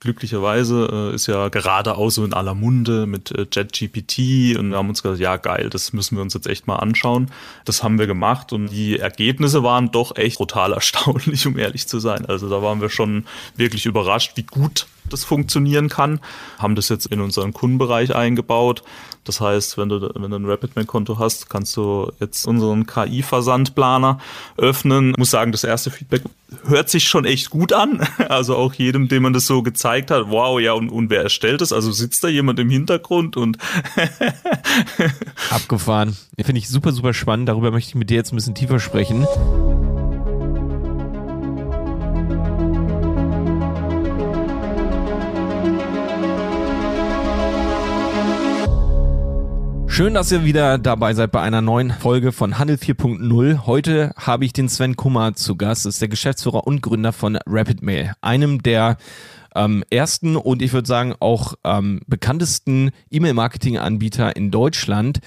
glücklicherweise äh, ist ja gerade auch so in aller Munde mit äh, JetGPT und wir haben uns gesagt, ja geil, das müssen wir uns jetzt echt mal anschauen. Das haben wir gemacht und die Ergebnisse waren doch echt brutal erstaunlich, um ehrlich zu sein. Also da waren wir schon wirklich überrascht, wie gut das funktionieren kann. Haben das jetzt in unseren Kundenbereich eingebaut. Das heißt, wenn du, wenn du ein RapidMail-Konto hast, kannst du jetzt unseren KI-Versandplaner öffnen. Ich muss sagen, das erste Feedback hört sich schon echt gut an. Also auch jedem, dem man das so gezeigt hat, wow, ja, und, und wer erstellt das? Also sitzt da jemand im Hintergrund und abgefahren. Finde ich super, super spannend. Darüber möchte ich mit dir jetzt ein bisschen tiefer sprechen. Schön, dass ihr wieder dabei seid bei einer neuen Folge von Handel 4.0. Heute habe ich den Sven Kummer zu Gast. Das ist der Geschäftsführer und Gründer von RapidMail, einem der ähm, ersten und ich würde sagen auch ähm, bekanntesten E-Mail-Marketing-Anbieter in Deutschland.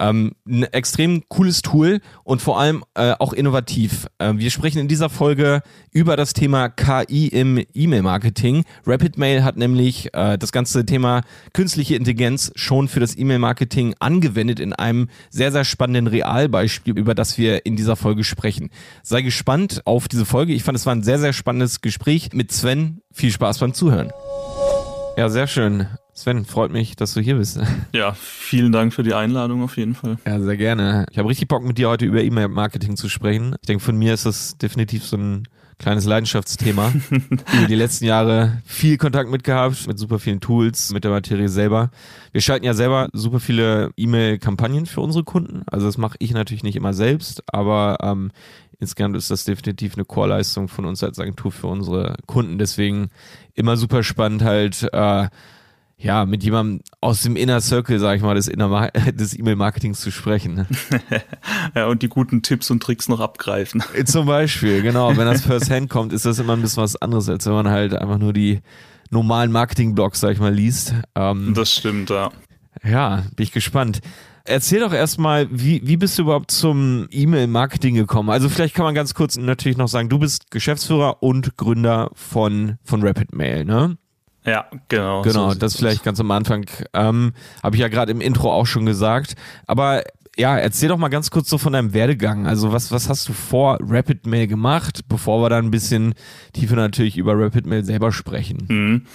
Ähm, ein extrem cooles Tool und vor allem äh, auch innovativ. Äh, wir sprechen in dieser Folge über das Thema KI im E-Mail-Marketing. RapidMail hat nämlich äh, das ganze Thema künstliche Intelligenz schon für das E-Mail-Marketing angewendet in einem sehr, sehr spannenden Realbeispiel, über das wir in dieser Folge sprechen. Sei gespannt auf diese Folge. Ich fand, es war ein sehr, sehr spannendes Gespräch mit Sven. Viel Spaß beim Zuhören. Ja, sehr schön. Sven, freut mich, dass du hier bist. Ja, vielen Dank für die Einladung auf jeden Fall. Ja, sehr gerne. Ich habe richtig Bock mit dir heute über E-Mail-Marketing zu sprechen. Ich denke, von mir ist das definitiv so ein kleines Leidenschaftsthema. über die letzten Jahre viel Kontakt mitgehabt, mit super vielen Tools, mit der Materie selber. Wir schalten ja selber super viele E-Mail-Kampagnen für unsere Kunden. Also das mache ich natürlich nicht immer selbst, aber ähm, insgesamt ist das definitiv eine Chorleistung von uns als Agentur für unsere Kunden. Deswegen immer super spannend halt äh, ja, mit jemandem aus dem Inner Circle, sag ich mal, des, des E-Mail-Marketings zu sprechen. Ne? ja, und die guten Tipps und Tricks noch abgreifen. Äh, zum Beispiel, genau. Wenn das First Hand kommt, ist das immer ein bisschen was anderes, als wenn man halt einfach nur die normalen Marketing-Blogs, sag ich mal, liest. Ähm, das stimmt, ja. Ja, bin ich gespannt. Erzähl doch erstmal, wie, wie bist du überhaupt zum E-Mail-Marketing gekommen? Also vielleicht kann man ganz kurz natürlich noch sagen, du bist Geschäftsführer und Gründer von, von Rapid Mail, ne? Ja, genau. Genau, so das vielleicht ganz am Anfang. Ähm, Habe ich ja gerade im Intro auch schon gesagt. Aber ja, erzähl doch mal ganz kurz so von deinem Werdegang. Also was, was hast du vor Rapid Mail gemacht, bevor wir dann ein bisschen tiefer natürlich über Rapid Mail selber sprechen? Mhm.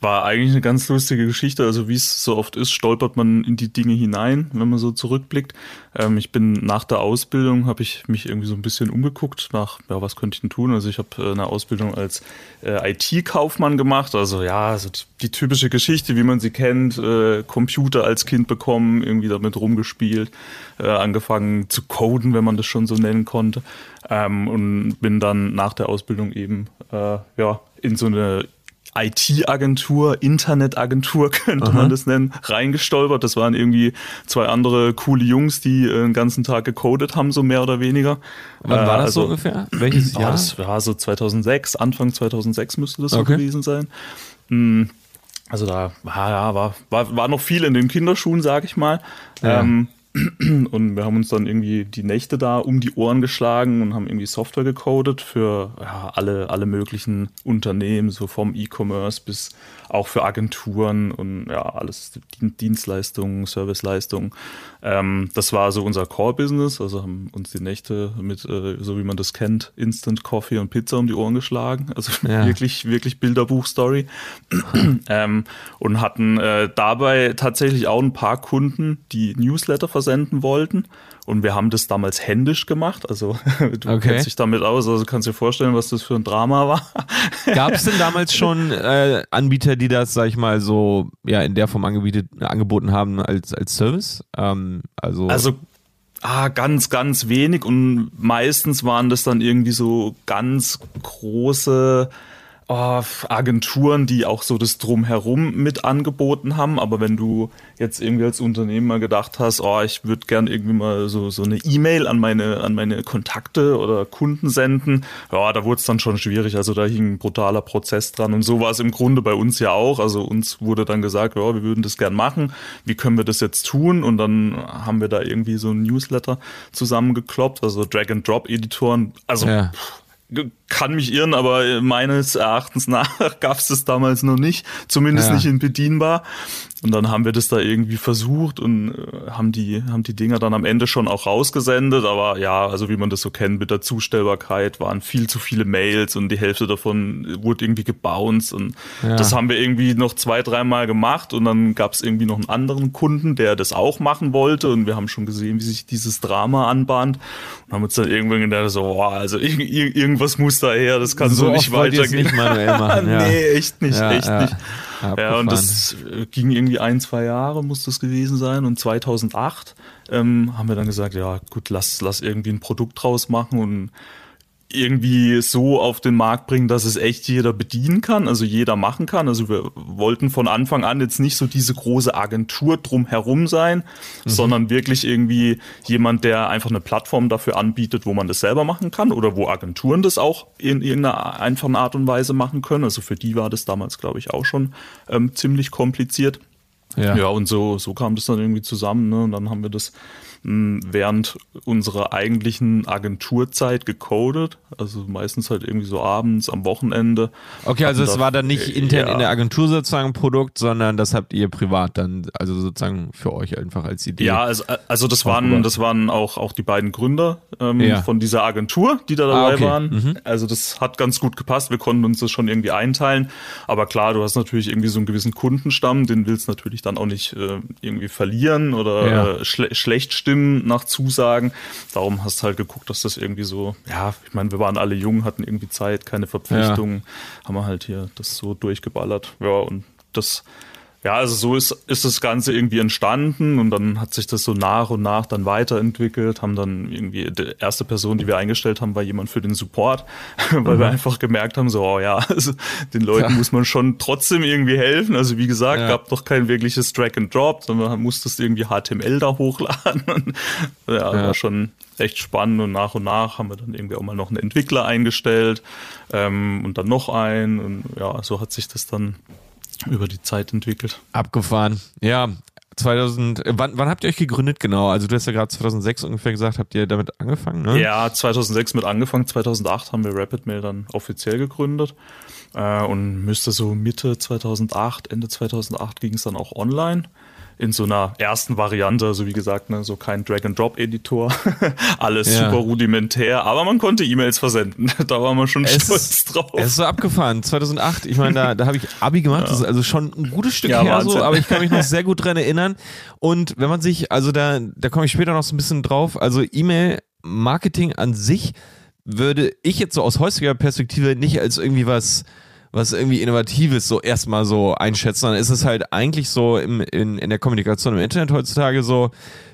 War eigentlich eine ganz lustige Geschichte. Also wie es so oft ist, stolpert man in die Dinge hinein, wenn man so zurückblickt. Ähm, ich bin nach der Ausbildung, habe ich mich irgendwie so ein bisschen umgeguckt nach, ja, was könnte ich denn tun? Also ich habe äh, eine Ausbildung als äh, IT-Kaufmann gemacht. Also ja, so die, die, typische Geschichte, wie man sie kennt. Äh, Computer als Kind bekommen, irgendwie damit rumgespielt, äh, angefangen zu coden, wenn man das schon so nennen konnte. Ähm, und bin dann nach der Ausbildung eben äh, ja in so eine IT-Agentur, Internetagentur könnte Aha. man das nennen, reingestolpert. Das waren irgendwie zwei andere coole Jungs, die äh, den ganzen Tag gecodet haben, so mehr oder weniger. Wann war das also, so ungefähr? Welches Jahr? Oh, das war so 2006, Anfang 2006 müsste das okay. so gewesen sein. Hm, also da ja, war, war, war noch viel in den Kinderschuhen, sag ich mal. Ja. Ähm, und wir haben uns dann irgendwie die Nächte da um die Ohren geschlagen und haben irgendwie Software gecodet für ja, alle, alle möglichen Unternehmen, so vom E-Commerce bis auch für Agenturen und ja, alles Dienstleistungen, Serviceleistungen. Ähm, das war so unser Core-Business, also haben uns die Nächte mit, äh, so wie man das kennt, Instant Coffee und Pizza um die Ohren geschlagen. Also ja. wirklich, wirklich Bilderbuch-Story. ähm, und hatten äh, dabei tatsächlich auch ein paar Kunden, die Newsletter versenden wollten. Und wir haben das damals händisch gemacht. Also du okay. kennst dich damit aus, also kannst dir vorstellen, was das für ein Drama war. Gab es denn damals schon äh, Anbieter, die das, sag ich mal, so ja in der Form angeboten haben als, als Service? Ähm, also, also Ah, ganz, ganz wenig und meistens waren das dann irgendwie so ganz große oh, Agenturen, die auch so das Drumherum mit angeboten haben. Aber wenn du jetzt irgendwie als Unternehmen mal gedacht hast, oh, ich würde gern irgendwie mal so, so eine E-Mail an meine, an meine Kontakte oder Kunden senden, ja, da wurde es dann schon schwierig. Also da hing ein brutaler Prozess dran. Und so war es im Grunde bei uns ja auch. Also uns wurde dann gesagt, ja, wir würden das gern machen. Wie können wir das jetzt tun? Und dann haben wir da irgendwie so ein Newsletter zusammengekloppt, also Drag-and-Drop-Editoren. Also ja. Kann mich irren, aber meines Erachtens nach gab es das damals noch nicht, zumindest ja. nicht in bedienbar. Und dann haben wir das da irgendwie versucht und äh, haben die, haben die Dinger dann am Ende schon auch rausgesendet. Aber ja, also wie man das so kennt mit der Zustellbarkeit, waren viel zu viele Mails und die Hälfte davon wurde irgendwie gebounced. Und ja. das haben wir irgendwie noch zwei, dreimal gemacht. Und dann gab es irgendwie noch einen anderen Kunden, der das auch machen wollte. Und wir haben schon gesehen, wie sich dieses Drama anbahnt. Und haben uns dann irgendwann gedacht, so, boah, also irgendwas muss da her, das kann so, so nicht weitergehen. Nicht manuell machen, ja. nee, echt nicht, ja, echt nicht. Ja, und das äh, ging irgendwie ein, zwei Jahre, muss das gewesen sein. Und 2008 ähm, haben wir dann gesagt, ja gut, lass, lass irgendwie ein Produkt draus machen und irgendwie so auf den Markt bringen, dass es echt jeder bedienen kann, also jeder machen kann. Also wir wollten von Anfang an jetzt nicht so diese große Agentur drumherum sein, mhm. sondern wirklich irgendwie jemand, der einfach eine Plattform dafür anbietet, wo man das selber machen kann oder wo Agenturen das auch in irgendeiner einfachen Art und Weise machen können. Also für die war das damals, glaube ich, auch schon ähm, ziemlich kompliziert. Ja. ja, und so, so kam das dann irgendwie zusammen. Ne? Und dann haben wir das während unserer eigentlichen Agenturzeit gecodet, also meistens halt irgendwie so abends am Wochenende. Okay, also es war dann nicht intern ja. in der Agentur sozusagen ein Produkt, sondern das habt ihr privat dann, also sozusagen für euch einfach als Idee. Ja, also, also das waren, das waren auch, auch die beiden Gründer ähm, ja. von dieser Agentur, die da dabei ah, okay. waren. Mhm. Also das hat ganz gut gepasst. Wir konnten uns das schon irgendwie einteilen. Aber klar, du hast natürlich irgendwie so einen gewissen Kundenstamm, den willst du natürlich dann auch nicht äh, irgendwie verlieren oder ja. äh, schle schlecht stimmen Stimmen nach Zusagen. Darum hast du halt geguckt, dass das irgendwie so, ja, ich meine, wir waren alle jung, hatten irgendwie Zeit, keine Verpflichtungen, ja. haben wir halt hier das so durchgeballert. Ja, und das ja, also so ist, ist das Ganze irgendwie entstanden und dann hat sich das so nach und nach dann weiterentwickelt, haben dann irgendwie, die erste Person, die wir eingestellt haben, war jemand für den Support, weil mhm. wir einfach gemerkt haben, so, oh ja, also den Leuten ja. muss man schon trotzdem irgendwie helfen. Also wie gesagt, ja. gab doch kein wirkliches Drag and Drop, sondern man musste irgendwie HTML da hochladen. Und, ja, ja, war schon echt spannend und nach und nach haben wir dann irgendwie auch mal noch einen Entwickler eingestellt ähm, und dann noch einen und ja, so hat sich das dann über die Zeit entwickelt. Abgefahren. Ja, 2000, äh, wann, wann habt ihr euch gegründet genau? Also du hast ja gerade 2006 ungefähr gesagt, habt ihr damit angefangen, ne? Ja, 2006 mit angefangen, 2008 haben wir RapidMail dann offiziell gegründet äh, und müsste so Mitte 2008, Ende 2008 ging es dann auch online in so einer ersten Variante, also wie gesagt, ne, so kein Drag-and-Drop-Editor, alles ja. super rudimentär, aber man konnte E-Mails versenden. da war man schon es stolz ist, drauf. Es ist so abgefahren, 2008, ich meine, da, da habe ich Abi gemacht, ja. das ist also schon ein gutes Stück ja, her Wahnsinn. so, aber ich kann mich noch sehr gut dran erinnern und wenn man sich, also da, da komme ich später noch so ein bisschen drauf, also E-Mail-Marketing an sich würde ich jetzt so aus heutiger Perspektive nicht als irgendwie was was irgendwie Innovatives so erstmal so einschätzen, dann ist es halt eigentlich so im, in, in der Kommunikation im Internet heutzutage so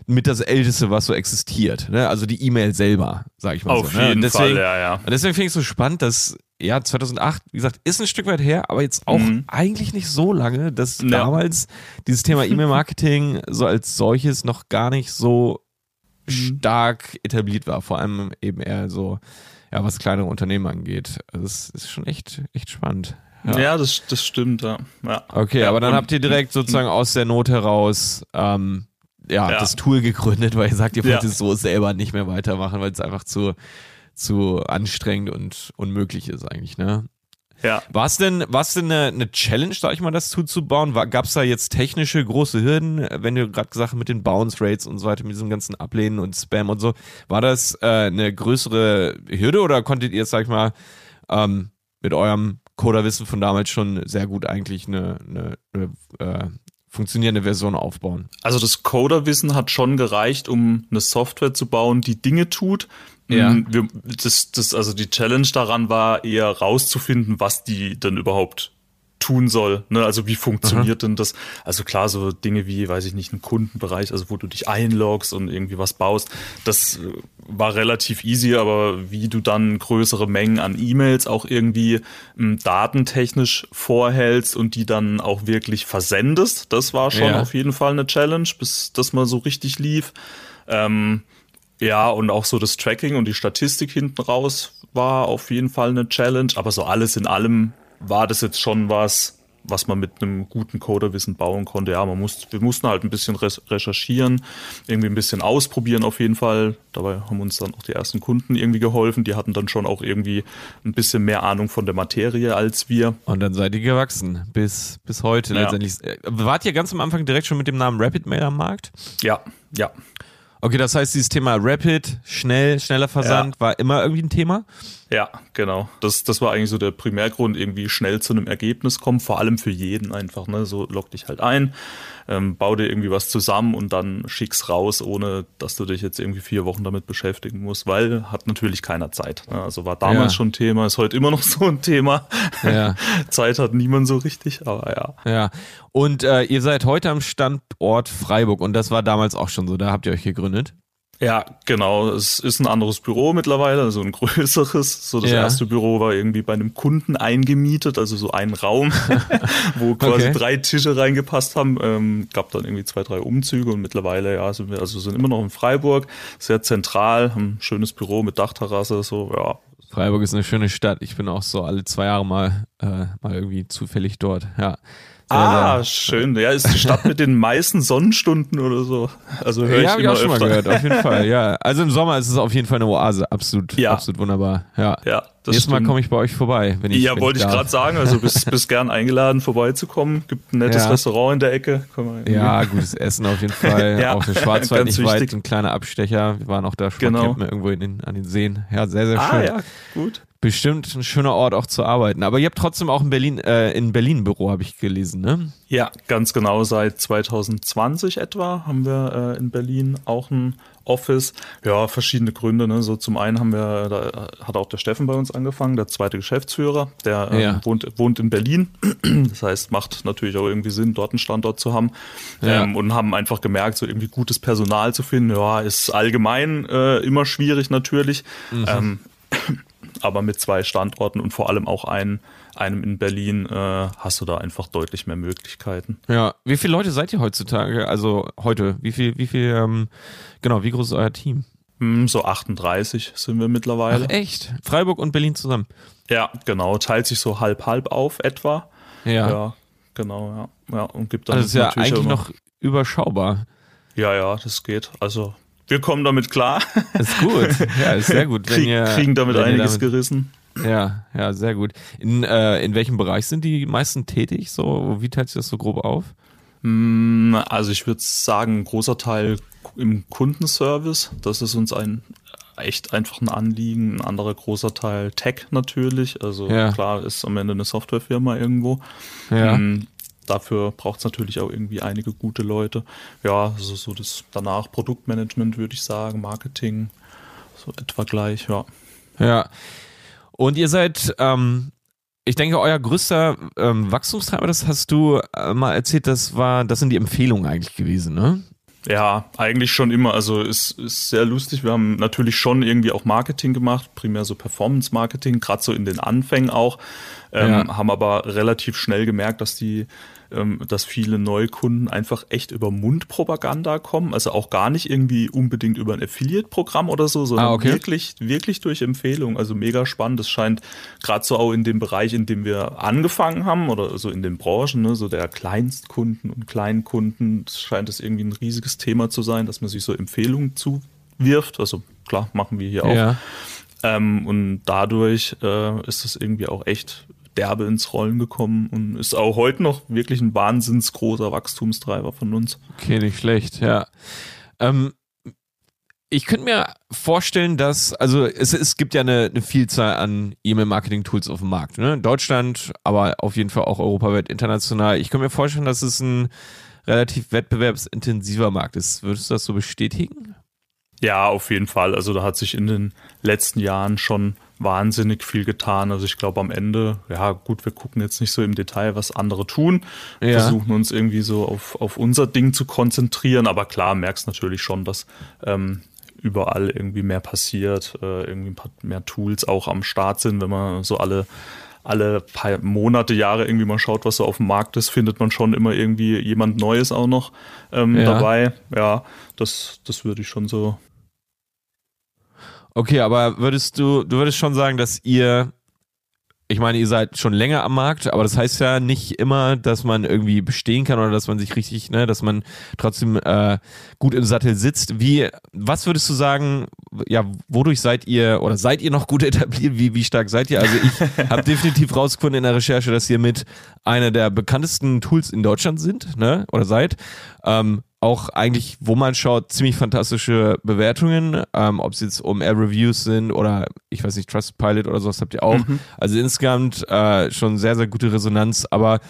mit das Älteste, was so existiert. Ne? Also die E-Mail selber, sag ich mal Auf so. Ne? jeden deswegen, Fall, ja, ja. Und deswegen finde ich es so spannend, dass ja, 2008, wie gesagt, ist ein Stück weit her, aber jetzt auch mhm. eigentlich nicht so lange, dass ja. damals dieses Thema E-Mail-Marketing so als solches noch gar nicht so mhm. stark etabliert war. Vor allem eben eher so ja, was kleinere Unternehmen angeht. Also das ist schon echt, echt spannend. Ja, ja das, das stimmt, ja. ja. Okay, aber dann habt ihr direkt sozusagen aus der Not heraus ähm, ja, das Tool gegründet, weil ihr sagt, ihr wollt es so selber nicht mehr weitermachen, weil es einfach zu, zu anstrengend und unmöglich ist eigentlich, ne? Ja. War es denn, war's denn eine, eine Challenge, sag ich mal, das zuzubauen? Gab es da jetzt technische große Hürden, wenn du gerade gesagt hast, mit den Bounce Rates und so weiter, mit diesem ganzen Ablehnen und Spam und so? War das äh, eine größere Hürde oder konntet ihr, sag ich mal, ähm, mit eurem Coderwissen von damals schon sehr gut eigentlich eine, eine, eine äh, funktionierende Version aufbauen. Also das Coderwissen hat schon gereicht, um eine Software zu bauen, die Dinge tut, ja. Mm, wir, das, das, also die Challenge daran war eher rauszufinden, was die denn überhaupt tun soll. Ne? Also wie funktioniert Aha. denn das? Also klar, so Dinge wie, weiß ich nicht, ein Kundenbereich, also wo du dich einloggst und irgendwie was baust, das äh, war relativ easy, aber wie du dann größere Mengen an E-Mails auch irgendwie ähm, datentechnisch vorhältst und die dann auch wirklich versendest, das war schon ja. auf jeden Fall eine Challenge, bis das mal so richtig lief. Ähm, ja, und auch so das Tracking und die Statistik hinten raus war auf jeden Fall eine Challenge. Aber so alles in allem war das jetzt schon was, was man mit einem guten Coderwissen bauen konnte. Ja, man muss, wir mussten halt ein bisschen recherchieren, irgendwie ein bisschen ausprobieren auf jeden Fall. Dabei haben uns dann auch die ersten Kunden irgendwie geholfen. Die hatten dann schon auch irgendwie ein bisschen mehr Ahnung von der Materie als wir. Und dann seid ihr gewachsen bis, bis heute ja. letztendlich. Äh, wart ihr ganz am Anfang direkt schon mit dem Namen Rapid Mail am Markt? Ja, ja. Okay, das heißt, dieses Thema Rapid, schnell, schneller Versand ja. war immer irgendwie ein Thema? Ja, genau. Das, das war eigentlich so der Primärgrund, irgendwie schnell zu einem Ergebnis kommen, vor allem für jeden einfach. Ne? So lock dich halt ein, ähm, bau dir irgendwie was zusammen und dann schick's raus, ohne dass du dich jetzt irgendwie vier Wochen damit beschäftigen musst, weil hat natürlich keiner Zeit. Ne? Also war damals ja. schon ein Thema, ist heute immer noch so ein Thema. Ja. Zeit hat niemand so richtig, aber ja. Ja. Und äh, ihr seid heute am Standort Freiburg und das war damals auch schon so, da habt ihr euch gegründet. Ja, genau. Es ist ein anderes Büro mittlerweile, also ein größeres. So das ja. erste Büro war irgendwie bei einem Kunden eingemietet, also so ein Raum, wo quasi okay. drei Tische reingepasst haben. Ähm, gab dann irgendwie zwei, drei Umzüge und mittlerweile ja sind wir also sind immer noch in Freiburg, sehr zentral, haben ein schönes Büro mit Dachterrasse, so ja. Freiburg ist eine schöne Stadt. Ich bin auch so alle zwei Jahre mal äh, mal irgendwie zufällig dort. Ja. Ah, schön. Ja, ist die Stadt mit den meisten Sonnenstunden oder so. Also höre ja, ich, ich auch schon öfter. mal gehört, auf jeden Fall. Ja, also im Sommer ist es auf jeden Fall eine Oase, absolut, ja. absolut wunderbar. Ja. Ja, das Nächstes Mal komme ich bei euch vorbei, wenn ich Ja, wollte ich, ich gerade sagen, also bist, bist gern eingeladen vorbeizukommen. Gibt ein nettes ja. Restaurant in der Ecke. Ja, gutes Essen auf jeden Fall. ja, auch der Schwarzwald nicht wichtig. weit, ein kleiner Abstecher. Wir waren auch da schon genau. campen irgendwo in den, an den Seen. Ja, sehr sehr ah, schön. Ah, ja, gut bestimmt ein schöner Ort auch zu arbeiten. Aber ihr habt trotzdem auch in Berlin, äh, in Berlin ein Büro, habe ich gelesen, ne? Ja, ganz genau. Seit 2020 etwa haben wir äh, in Berlin auch ein Office. Ja, verschiedene Gründe. Ne? So zum einen haben wir, da hat auch der Steffen bei uns angefangen, der zweite Geschäftsführer, der ähm, ja. wohnt, wohnt in Berlin. Das heißt, macht natürlich auch irgendwie Sinn, dort einen Standort zu haben. Ja. Ähm, und haben einfach gemerkt, so irgendwie gutes Personal zu finden. Ja, ist allgemein äh, immer schwierig natürlich. Mhm. Ähm, aber mit zwei Standorten und vor allem auch einen, einem in Berlin äh, hast du da einfach deutlich mehr Möglichkeiten. Ja, wie viele Leute seid ihr heutzutage? Also heute, wie viel, wie viel, ähm, genau, wie groß ist euer Team? Hm, so 38 sind wir mittlerweile. Ach, echt? Freiburg und Berlin zusammen? Ja, genau. Teilt sich so halb halb auf etwa. Ja. Ja, genau, ja. ja und gibt dann also das ist ja eigentlich noch überschaubar. Ja, ja, das geht. Also wir kommen damit klar. Ist gut. Ja, ist sehr gut. Krieg, ihr, kriegen damit einiges damit, gerissen. Ja, ja, sehr gut. In, äh, in welchem Bereich sind die meisten tätig? So, wie teilt sich das so grob auf? Mm, also ich würde sagen, ein großer Teil im Kundenservice. Das ist uns ein echt einfach ein Anliegen. Ein anderer großer Teil Tech natürlich. Also ja. klar ist am Ende eine Softwarefirma irgendwo. Ja. Mm, dafür braucht es natürlich auch irgendwie einige gute Leute. Ja, also so das danach Produktmanagement würde ich sagen, Marketing, so etwa gleich, ja. Ja. Und ihr seid, ähm, ich denke, euer größter ähm, Wachstumstreiber, das hast du äh, mal erzählt, das war, das sind die Empfehlungen eigentlich gewesen, ne? Ja, eigentlich schon immer. Also es ist sehr lustig. Wir haben natürlich schon irgendwie auch Marketing gemacht, primär so Performance-Marketing, gerade so in den Anfängen auch, ähm, ja. haben aber relativ schnell gemerkt, dass die dass viele Neukunden einfach echt über Mundpropaganda kommen, also auch gar nicht irgendwie unbedingt über ein Affiliate-Programm oder so, sondern ah, okay. wirklich, wirklich durch Empfehlungen. Also mega spannend. Das scheint gerade so auch in dem Bereich, in dem wir angefangen haben oder so in den Branchen, ne, so der Kleinstkunden und Kleinkunden, scheint es irgendwie ein riesiges Thema zu sein, dass man sich so Empfehlungen zuwirft. Also klar, machen wir hier auch. Ja. Ähm, und dadurch äh, ist es irgendwie auch echt derbe ins Rollen gekommen und ist auch heute noch wirklich ein wahnsinns großer Wachstumstreiber von uns. Okay, nicht schlecht, ja. Ähm, ich könnte mir vorstellen, dass, also es, es gibt ja eine, eine Vielzahl an E-Mail-Marketing-Tools auf dem Markt. Ne? Deutschland, aber auf jeden Fall auch europaweit, international. Ich könnte mir vorstellen, dass es ein relativ wettbewerbsintensiver Markt ist. Würdest du das so bestätigen? Ja, auf jeden Fall. Also da hat sich in den letzten Jahren schon wahnsinnig viel getan. Also ich glaube am Ende, ja gut, wir gucken jetzt nicht so im Detail, was andere tun, ja. versuchen uns irgendwie so auf, auf unser Ding zu konzentrieren, aber klar, merkst natürlich schon, dass ähm, überall irgendwie mehr passiert, äh, irgendwie ein paar mehr Tools auch am Start sind, wenn man so alle alle paar Monate, Jahre irgendwie mal schaut, was so auf dem Markt ist, findet man schon immer irgendwie jemand Neues auch noch ähm, ja. dabei. Ja, das, das würde ich schon so Okay, aber würdest du, du würdest schon sagen, dass ihr ich meine, ihr seid schon länger am Markt, aber das heißt ja nicht immer, dass man irgendwie bestehen kann oder dass man sich richtig, ne, dass man trotzdem äh, gut im Sattel sitzt. Wie, was würdest du sagen, ja, wodurch seid ihr oder seid ihr noch gut etabliert? Wie, wie stark seid ihr? Also ich habe definitiv rausgefunden in der Recherche, dass ihr mit einer der bekanntesten Tools in Deutschland sind, ne, oder seid. Ähm, auch eigentlich, wo man schaut, ziemlich fantastische Bewertungen, ähm, ob es jetzt um Air Reviews sind oder ich weiß nicht, Trustpilot oder sowas habt ihr auch. Mhm. Also insgesamt äh, schon sehr, sehr gute Resonanz. Aber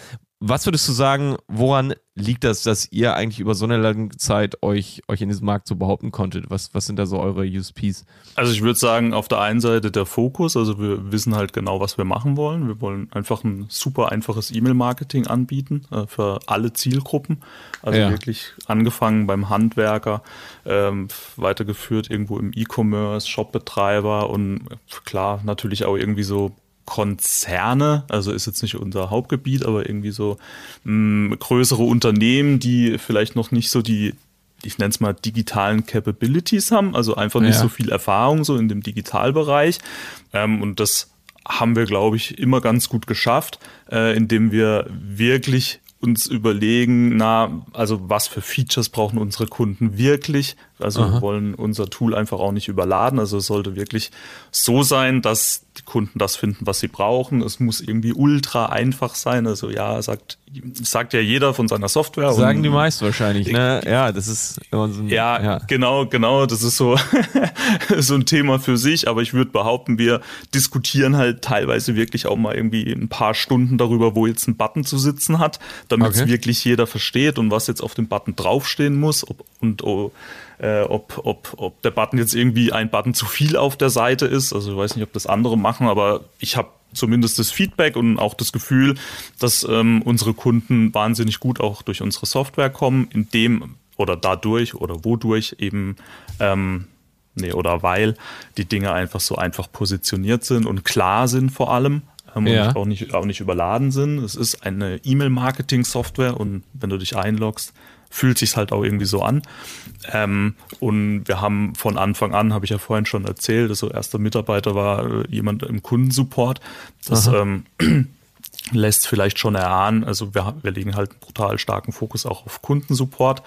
was würdest du sagen, woran liegt das, dass ihr eigentlich über so eine lange Zeit euch, euch in diesem Markt so behaupten konntet? Was, was sind da so eure USPs? Also ich würde sagen, auf der einen Seite der Fokus, also wir wissen halt genau, was wir machen wollen. Wir wollen einfach ein super einfaches E-Mail-Marketing anbieten äh, für alle Zielgruppen. Also ja. wirklich angefangen beim Handwerker, ähm, weitergeführt irgendwo im E-Commerce, Shopbetreiber und klar natürlich auch irgendwie so Konzerne, also ist jetzt nicht unser Hauptgebiet, aber irgendwie so mh, mm, größere Unternehmen, die vielleicht noch nicht so die, ich nenne es mal digitalen Capabilities haben, also einfach nicht ja. so viel Erfahrung so in dem Digitalbereich. Ähm, und das haben wir, glaube ich, immer ganz gut geschafft, äh, indem wir wirklich uns überlegen, na, also was für Features brauchen unsere Kunden wirklich? Also Aha. wir wollen unser Tool einfach auch nicht überladen. Also es sollte wirklich so sein, dass die Kunden das finden, was sie brauchen. Es muss irgendwie ultra einfach sein. Also ja, sagt, sagt ja jeder von seiner Software. Sagen die meisten wahrscheinlich, ne? Ja, das ist so ein, ja, ja, genau, genau. Das ist so, so ein Thema für sich. Aber ich würde behaupten, wir diskutieren halt teilweise wirklich auch mal irgendwie ein paar Stunden darüber, wo jetzt ein Button zu sitzen hat, damit es okay. wirklich jeder versteht und was jetzt auf dem Button draufstehen muss ob, und oh, äh, ob, ob, ob der Button jetzt irgendwie ein Button zu viel auf der Seite ist. Also ich weiß nicht, ob das andere machen, aber ich habe zumindest das Feedback und auch das Gefühl, dass ähm, unsere Kunden wahnsinnig gut auch durch unsere Software kommen, indem oder dadurch oder wodurch eben ähm, nee, oder weil die Dinge einfach so einfach positioniert sind und klar sind vor allem ähm, ja. und auch nicht, auch nicht überladen sind. Es ist eine E-Mail-Marketing-Software und wenn du dich einloggst, fühlt sich halt auch irgendwie so an. Ähm, und wir haben von Anfang an, habe ich ja vorhin schon erzählt, also erster Mitarbeiter war äh, jemand im Kundensupport. Das ähm, lässt vielleicht schon erahnen, also wir, wir legen halt einen brutal starken Fokus auch auf Kundensupport.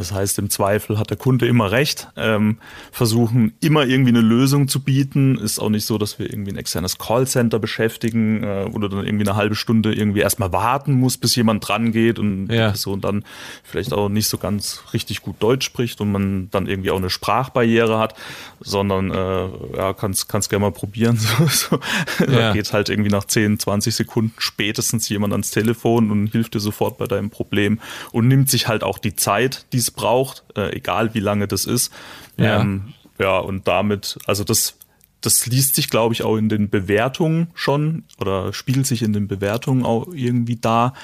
Das heißt, im Zweifel hat der Kunde immer recht, ähm, versuchen immer irgendwie eine Lösung zu bieten. Ist auch nicht so, dass wir irgendwie ein externes Callcenter beschäftigen, äh, wo du dann irgendwie eine halbe Stunde irgendwie erstmal warten musst, bis jemand dran geht und ja. die Person dann vielleicht auch nicht so ganz richtig gut Deutsch spricht und man dann irgendwie auch eine Sprachbarriere hat, sondern äh, ja, kannst, kannst gerne mal probieren. So, so. Ja. Da geht halt irgendwie nach 10, 20 Sekunden spätestens jemand ans Telefon und hilft dir sofort bei deinem Problem und nimmt sich halt auch die Zeit, die es braucht, äh, egal wie lange das ist. Ja. Ähm, ja, und damit, also das, das liest sich, glaube ich, auch in den Bewertungen schon oder spiegelt sich in den Bewertungen auch irgendwie da,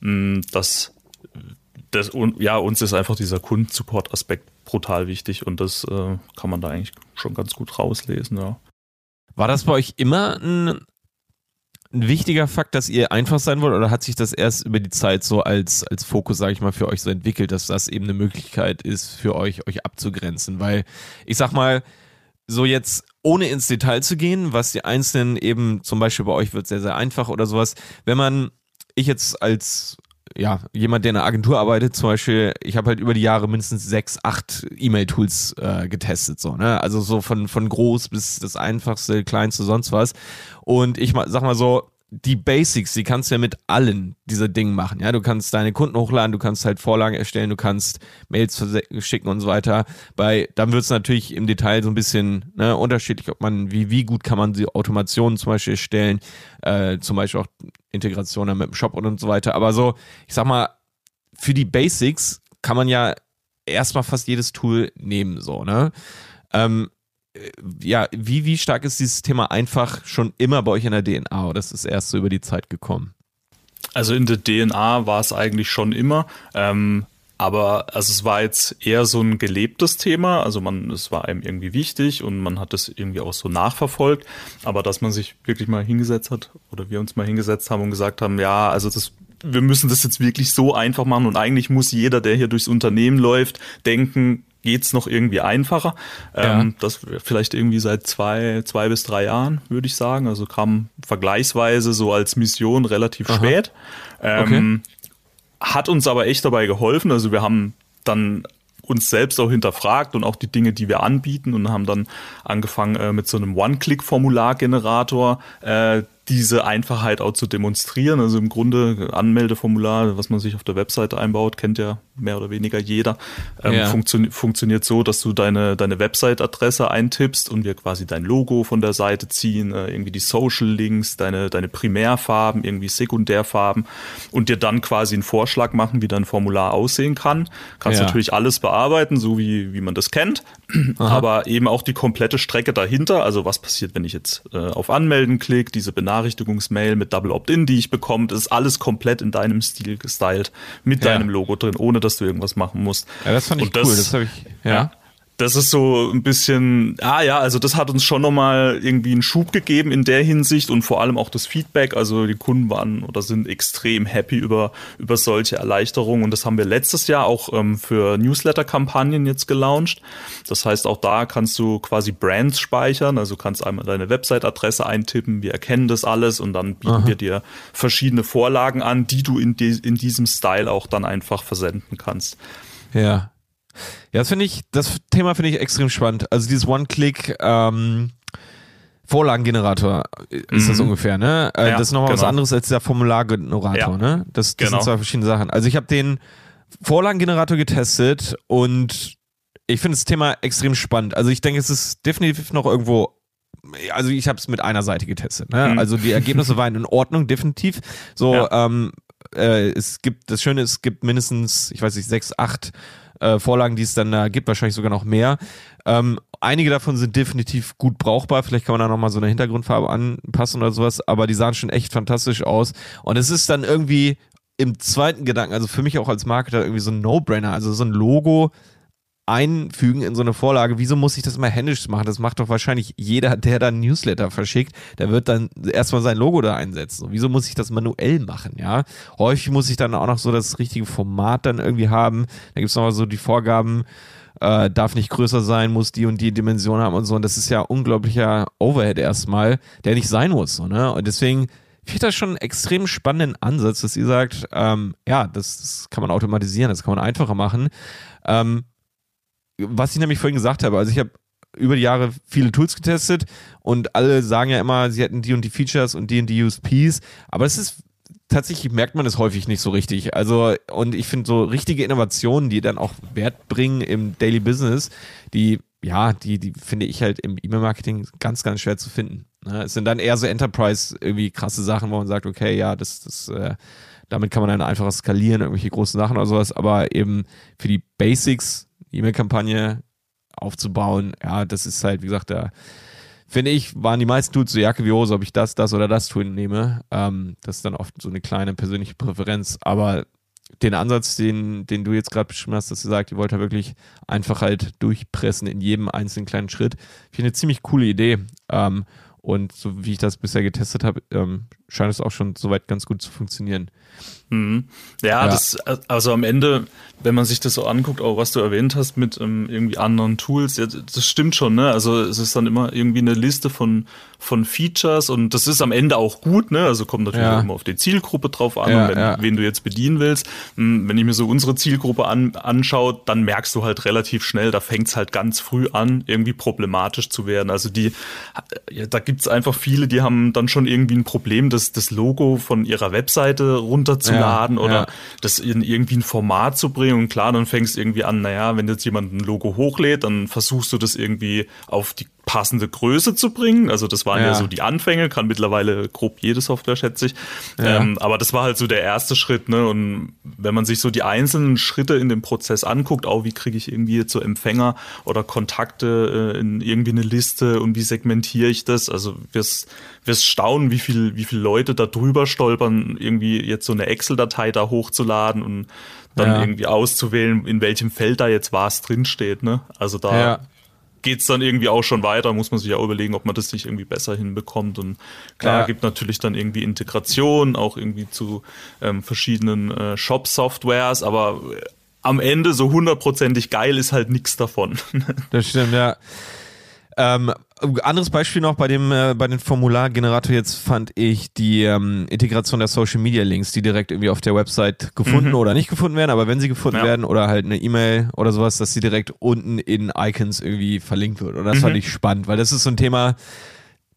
mm, dass das, ja, uns ist einfach dieser Kundensupport-Aspekt brutal wichtig und das äh, kann man da eigentlich schon ganz gut rauslesen, ja. War das bei euch immer ein ein wichtiger Fakt, dass ihr einfach sein wollt oder hat sich das erst über die Zeit so als, als Fokus, sage ich mal, für euch so entwickelt, dass das eben eine Möglichkeit ist, für euch, euch abzugrenzen? Weil ich sag mal, so jetzt ohne ins Detail zu gehen, was die Einzelnen eben, zum Beispiel bei euch wird sehr, sehr einfach oder sowas, wenn man, ich jetzt als ja, jemand, der in einer Agentur arbeitet, zum Beispiel, ich habe halt über die Jahre mindestens sechs, acht E-Mail-Tools äh, getestet, so, ne? Also so von, von groß bis das einfachste, kleinste, sonst was. Und ich sag mal so, die Basics, die kannst du ja mit allen dieser Dingen machen. Ja, du kannst deine Kunden hochladen, du kannst halt Vorlagen erstellen, du kannst Mails schicken und so weiter. Bei, dann wird es natürlich im Detail so ein bisschen ne, unterschiedlich, ob man, wie, wie gut kann man die Automationen zum Beispiel erstellen, äh, zum Beispiel auch Integration mit dem Shop und, und so weiter. Aber so, ich sag mal, für die Basics kann man ja erstmal fast jedes Tool nehmen, so, ne? Ähm, äh, ja, wie, wie stark ist dieses Thema einfach schon immer bei euch in der DNA oder ist es erst so über die Zeit gekommen? Also in der DNA war es eigentlich schon immer. Ähm, aber also es war jetzt eher so ein gelebtes Thema. Also man, es war einem irgendwie wichtig und man hat es irgendwie auch so nachverfolgt. Aber dass man sich wirklich mal hingesetzt hat oder wir uns mal hingesetzt haben und gesagt haben, ja, also das wir müssen das jetzt wirklich so einfach machen und eigentlich muss jeder, der hier durchs Unternehmen läuft, denken, geht's noch irgendwie einfacher. Ja. Ähm, das vielleicht irgendwie seit zwei, zwei bis drei Jahren, würde ich sagen. Also kam vergleichsweise so als Mission relativ Aha. spät. Ähm, okay. Hat uns aber echt dabei geholfen. Also wir haben dann uns selbst auch hinterfragt und auch die Dinge, die wir anbieten und haben dann angefangen äh, mit so einem One-Click-Formulargenerator äh, diese Einfachheit auch zu demonstrieren. Also im Grunde Anmeldeformular, was man sich auf der Webseite einbaut, kennt ja mehr oder weniger jeder, ähm, ja. funktio funktioniert so, dass du deine, deine Website-Adresse eintippst und wir quasi dein Logo von der Seite ziehen, äh, irgendwie die Social-Links, deine, deine Primärfarben, irgendwie Sekundärfarben und dir dann quasi einen Vorschlag machen, wie dein Formular aussehen kann. Kannst ja. natürlich alles bearbeiten, so wie, wie man das kennt, Aha. aber eben auch die komplette Strecke dahinter. Also was passiert, wenn ich jetzt äh, auf Anmelden klicke, diese Benachrichtigungsmail mit Double Opt-in, die ich bekomme, das ist alles komplett in deinem Stil gestylt, mit ja. deinem Logo drin, ohne dass du irgendwas machen musst. Ja, das fand ich und cool. Das, das habe ich, ja. ja das ist so ein bisschen, ah ja, also das hat uns schon nochmal irgendwie einen Schub gegeben in der Hinsicht und vor allem auch das Feedback. Also die Kunden waren oder sind extrem happy über, über solche Erleichterungen und das haben wir letztes Jahr auch ähm, für Newsletter-Kampagnen jetzt gelauncht. Das heißt, auch da kannst du quasi Brands speichern, also kannst einmal deine Website-Adresse eintippen, wir erkennen das alles und dann bieten Aha. wir dir verschiedene Vorlagen an, die du in, die, in diesem Style auch dann einfach versenden kannst. Ja, ja, das finde ich, das Thema finde ich extrem spannend. Also dieses One-Click, ähm, Vorlagengenerator ist mhm. das ungefähr, ne? Äh, ja, das ist nochmal genau. was anderes als der Formulargenerator, ja. ne? Das, das genau. sind zwei verschiedene Sachen. Also ich habe den Vorlagengenerator getestet und ich finde das Thema extrem spannend. Also ich denke, es ist definitiv noch irgendwo also ich habe es mit einer Seite getestet. Ne? Mhm. Also die Ergebnisse waren in Ordnung, definitiv. So, ja. ähm, äh, es gibt, das Schöne ist, es gibt mindestens, ich weiß nicht, sechs, acht äh, Vorlagen, die es dann da gibt, wahrscheinlich sogar noch mehr. Ähm, einige davon sind definitiv gut brauchbar. Vielleicht kann man da nochmal so eine Hintergrundfarbe anpassen oder sowas, aber die sahen schon echt fantastisch aus. Und es ist dann irgendwie im zweiten Gedanken, also für mich auch als Marketer irgendwie so ein No-Brainer, also so ein Logo, einfügen in so eine Vorlage. Wieso muss ich das immer händisch machen? Das macht doch wahrscheinlich jeder, der dann Newsletter verschickt. Der wird dann erstmal sein Logo da einsetzen. wieso muss ich das manuell machen? Ja, häufig muss ich dann auch noch so das richtige Format dann irgendwie haben. Da gibt es noch so die Vorgaben. Äh, darf nicht größer sein, muss die und die Dimension haben und so. Und das ist ja unglaublicher Overhead erstmal, der nicht sein muss. So, ne? Und deswegen finde ich das schon einen extrem spannenden Ansatz, dass ihr sagt, ähm, ja, das, das, kann man automatisieren, das kann man einfacher machen. Ähm, was ich nämlich vorhin gesagt habe, also ich habe über die Jahre viele Tools getestet und alle sagen ja immer, sie hätten die und die Features und die und die USPs, aber es ist tatsächlich merkt man es häufig nicht so richtig. Also, und ich finde so richtige Innovationen, die dann auch Wert bringen im Daily Business, die, ja, die, die finde ich halt im E-Mail-Marketing ganz, ganz schwer zu finden. Ne? Es sind dann eher so Enterprise irgendwie krasse Sachen, wo man sagt, okay, ja, das, das, äh, damit kann man dann einfach skalieren, irgendwelche großen Sachen oder sowas, aber eben für die Basics E-Mail-Kampagne aufzubauen. Ja, das ist halt, wie gesagt, da finde ich, waren die meisten Tools so Jacke wie Hose, ob ich das, das oder das Tool nehme. Ähm, das ist dann oft so eine kleine persönliche Präferenz. Aber den Ansatz, den, den du jetzt gerade beschrieben hast, dass du sagst, ihr wollt ja wirklich einfach halt durchpressen in jedem einzelnen kleinen Schritt, finde ich eine ziemlich coole Idee. Ähm, und so wie ich das bisher getestet habe, ähm, scheint es auch schon soweit ganz gut zu funktionieren. Mhm. Ja, ja, das, also am Ende, wenn man sich das so anguckt, auch was du erwähnt hast mit ähm, irgendwie anderen Tools, ja, das stimmt schon, ne? Also es ist dann immer irgendwie eine Liste von, von Features und das ist am Ende auch gut, ne? Also kommt natürlich ja. immer auf die Zielgruppe drauf an, ja, wenn, wen du jetzt bedienen willst. Hm, wenn ich mir so unsere Zielgruppe an, anschaue, dann merkst du halt relativ schnell, da fängt's halt ganz früh an, irgendwie problematisch zu werden. Also die, da gibt's einfach viele, die haben dann schon irgendwie ein Problem, das, das Logo von ihrer Webseite runterzuladen ja, oder ja. das in irgendwie ein Format zu bringen. Und klar, dann fängst du irgendwie an, naja, wenn jetzt jemand ein Logo hochlädt, dann versuchst du das irgendwie auf die passende Größe zu bringen. Also das waren ja, ja so die Anfänge, kann mittlerweile grob jede Software, schätze ich. Ja. Ähm, aber das war halt so der erste Schritt. Ne? Und wenn man sich so die einzelnen Schritte in dem Prozess anguckt, auch wie kriege ich irgendwie jetzt so Empfänger oder Kontakte äh, in irgendwie eine Liste und wie segmentiere ich das? Also wirst, wirst staunen, wie viel, wie viele Leute da drüber stolpern, irgendwie jetzt so eine Excel-Datei da hochzuladen und dann ja. irgendwie auszuwählen, in welchem Feld da jetzt was drinsteht. Ne? Also da geht es dann irgendwie auch schon weiter, muss man sich ja überlegen, ob man das nicht irgendwie besser hinbekommt. Und klar, ja. gibt natürlich dann irgendwie Integration, auch irgendwie zu ähm, verschiedenen äh, Shop-Softwares, aber am Ende so hundertprozentig geil ist halt nichts davon. Das stimmt, ja. Ähm, anderes Beispiel noch bei dem äh, bei dem Formulargenerator jetzt fand ich die ähm, Integration der Social Media Links, die direkt irgendwie auf der Website gefunden mhm. oder nicht gefunden werden, aber wenn sie gefunden ja. werden oder halt eine E-Mail oder sowas, dass sie direkt unten in Icons irgendwie verlinkt wird. Und das mhm. fand ich spannend, weil das ist so ein Thema,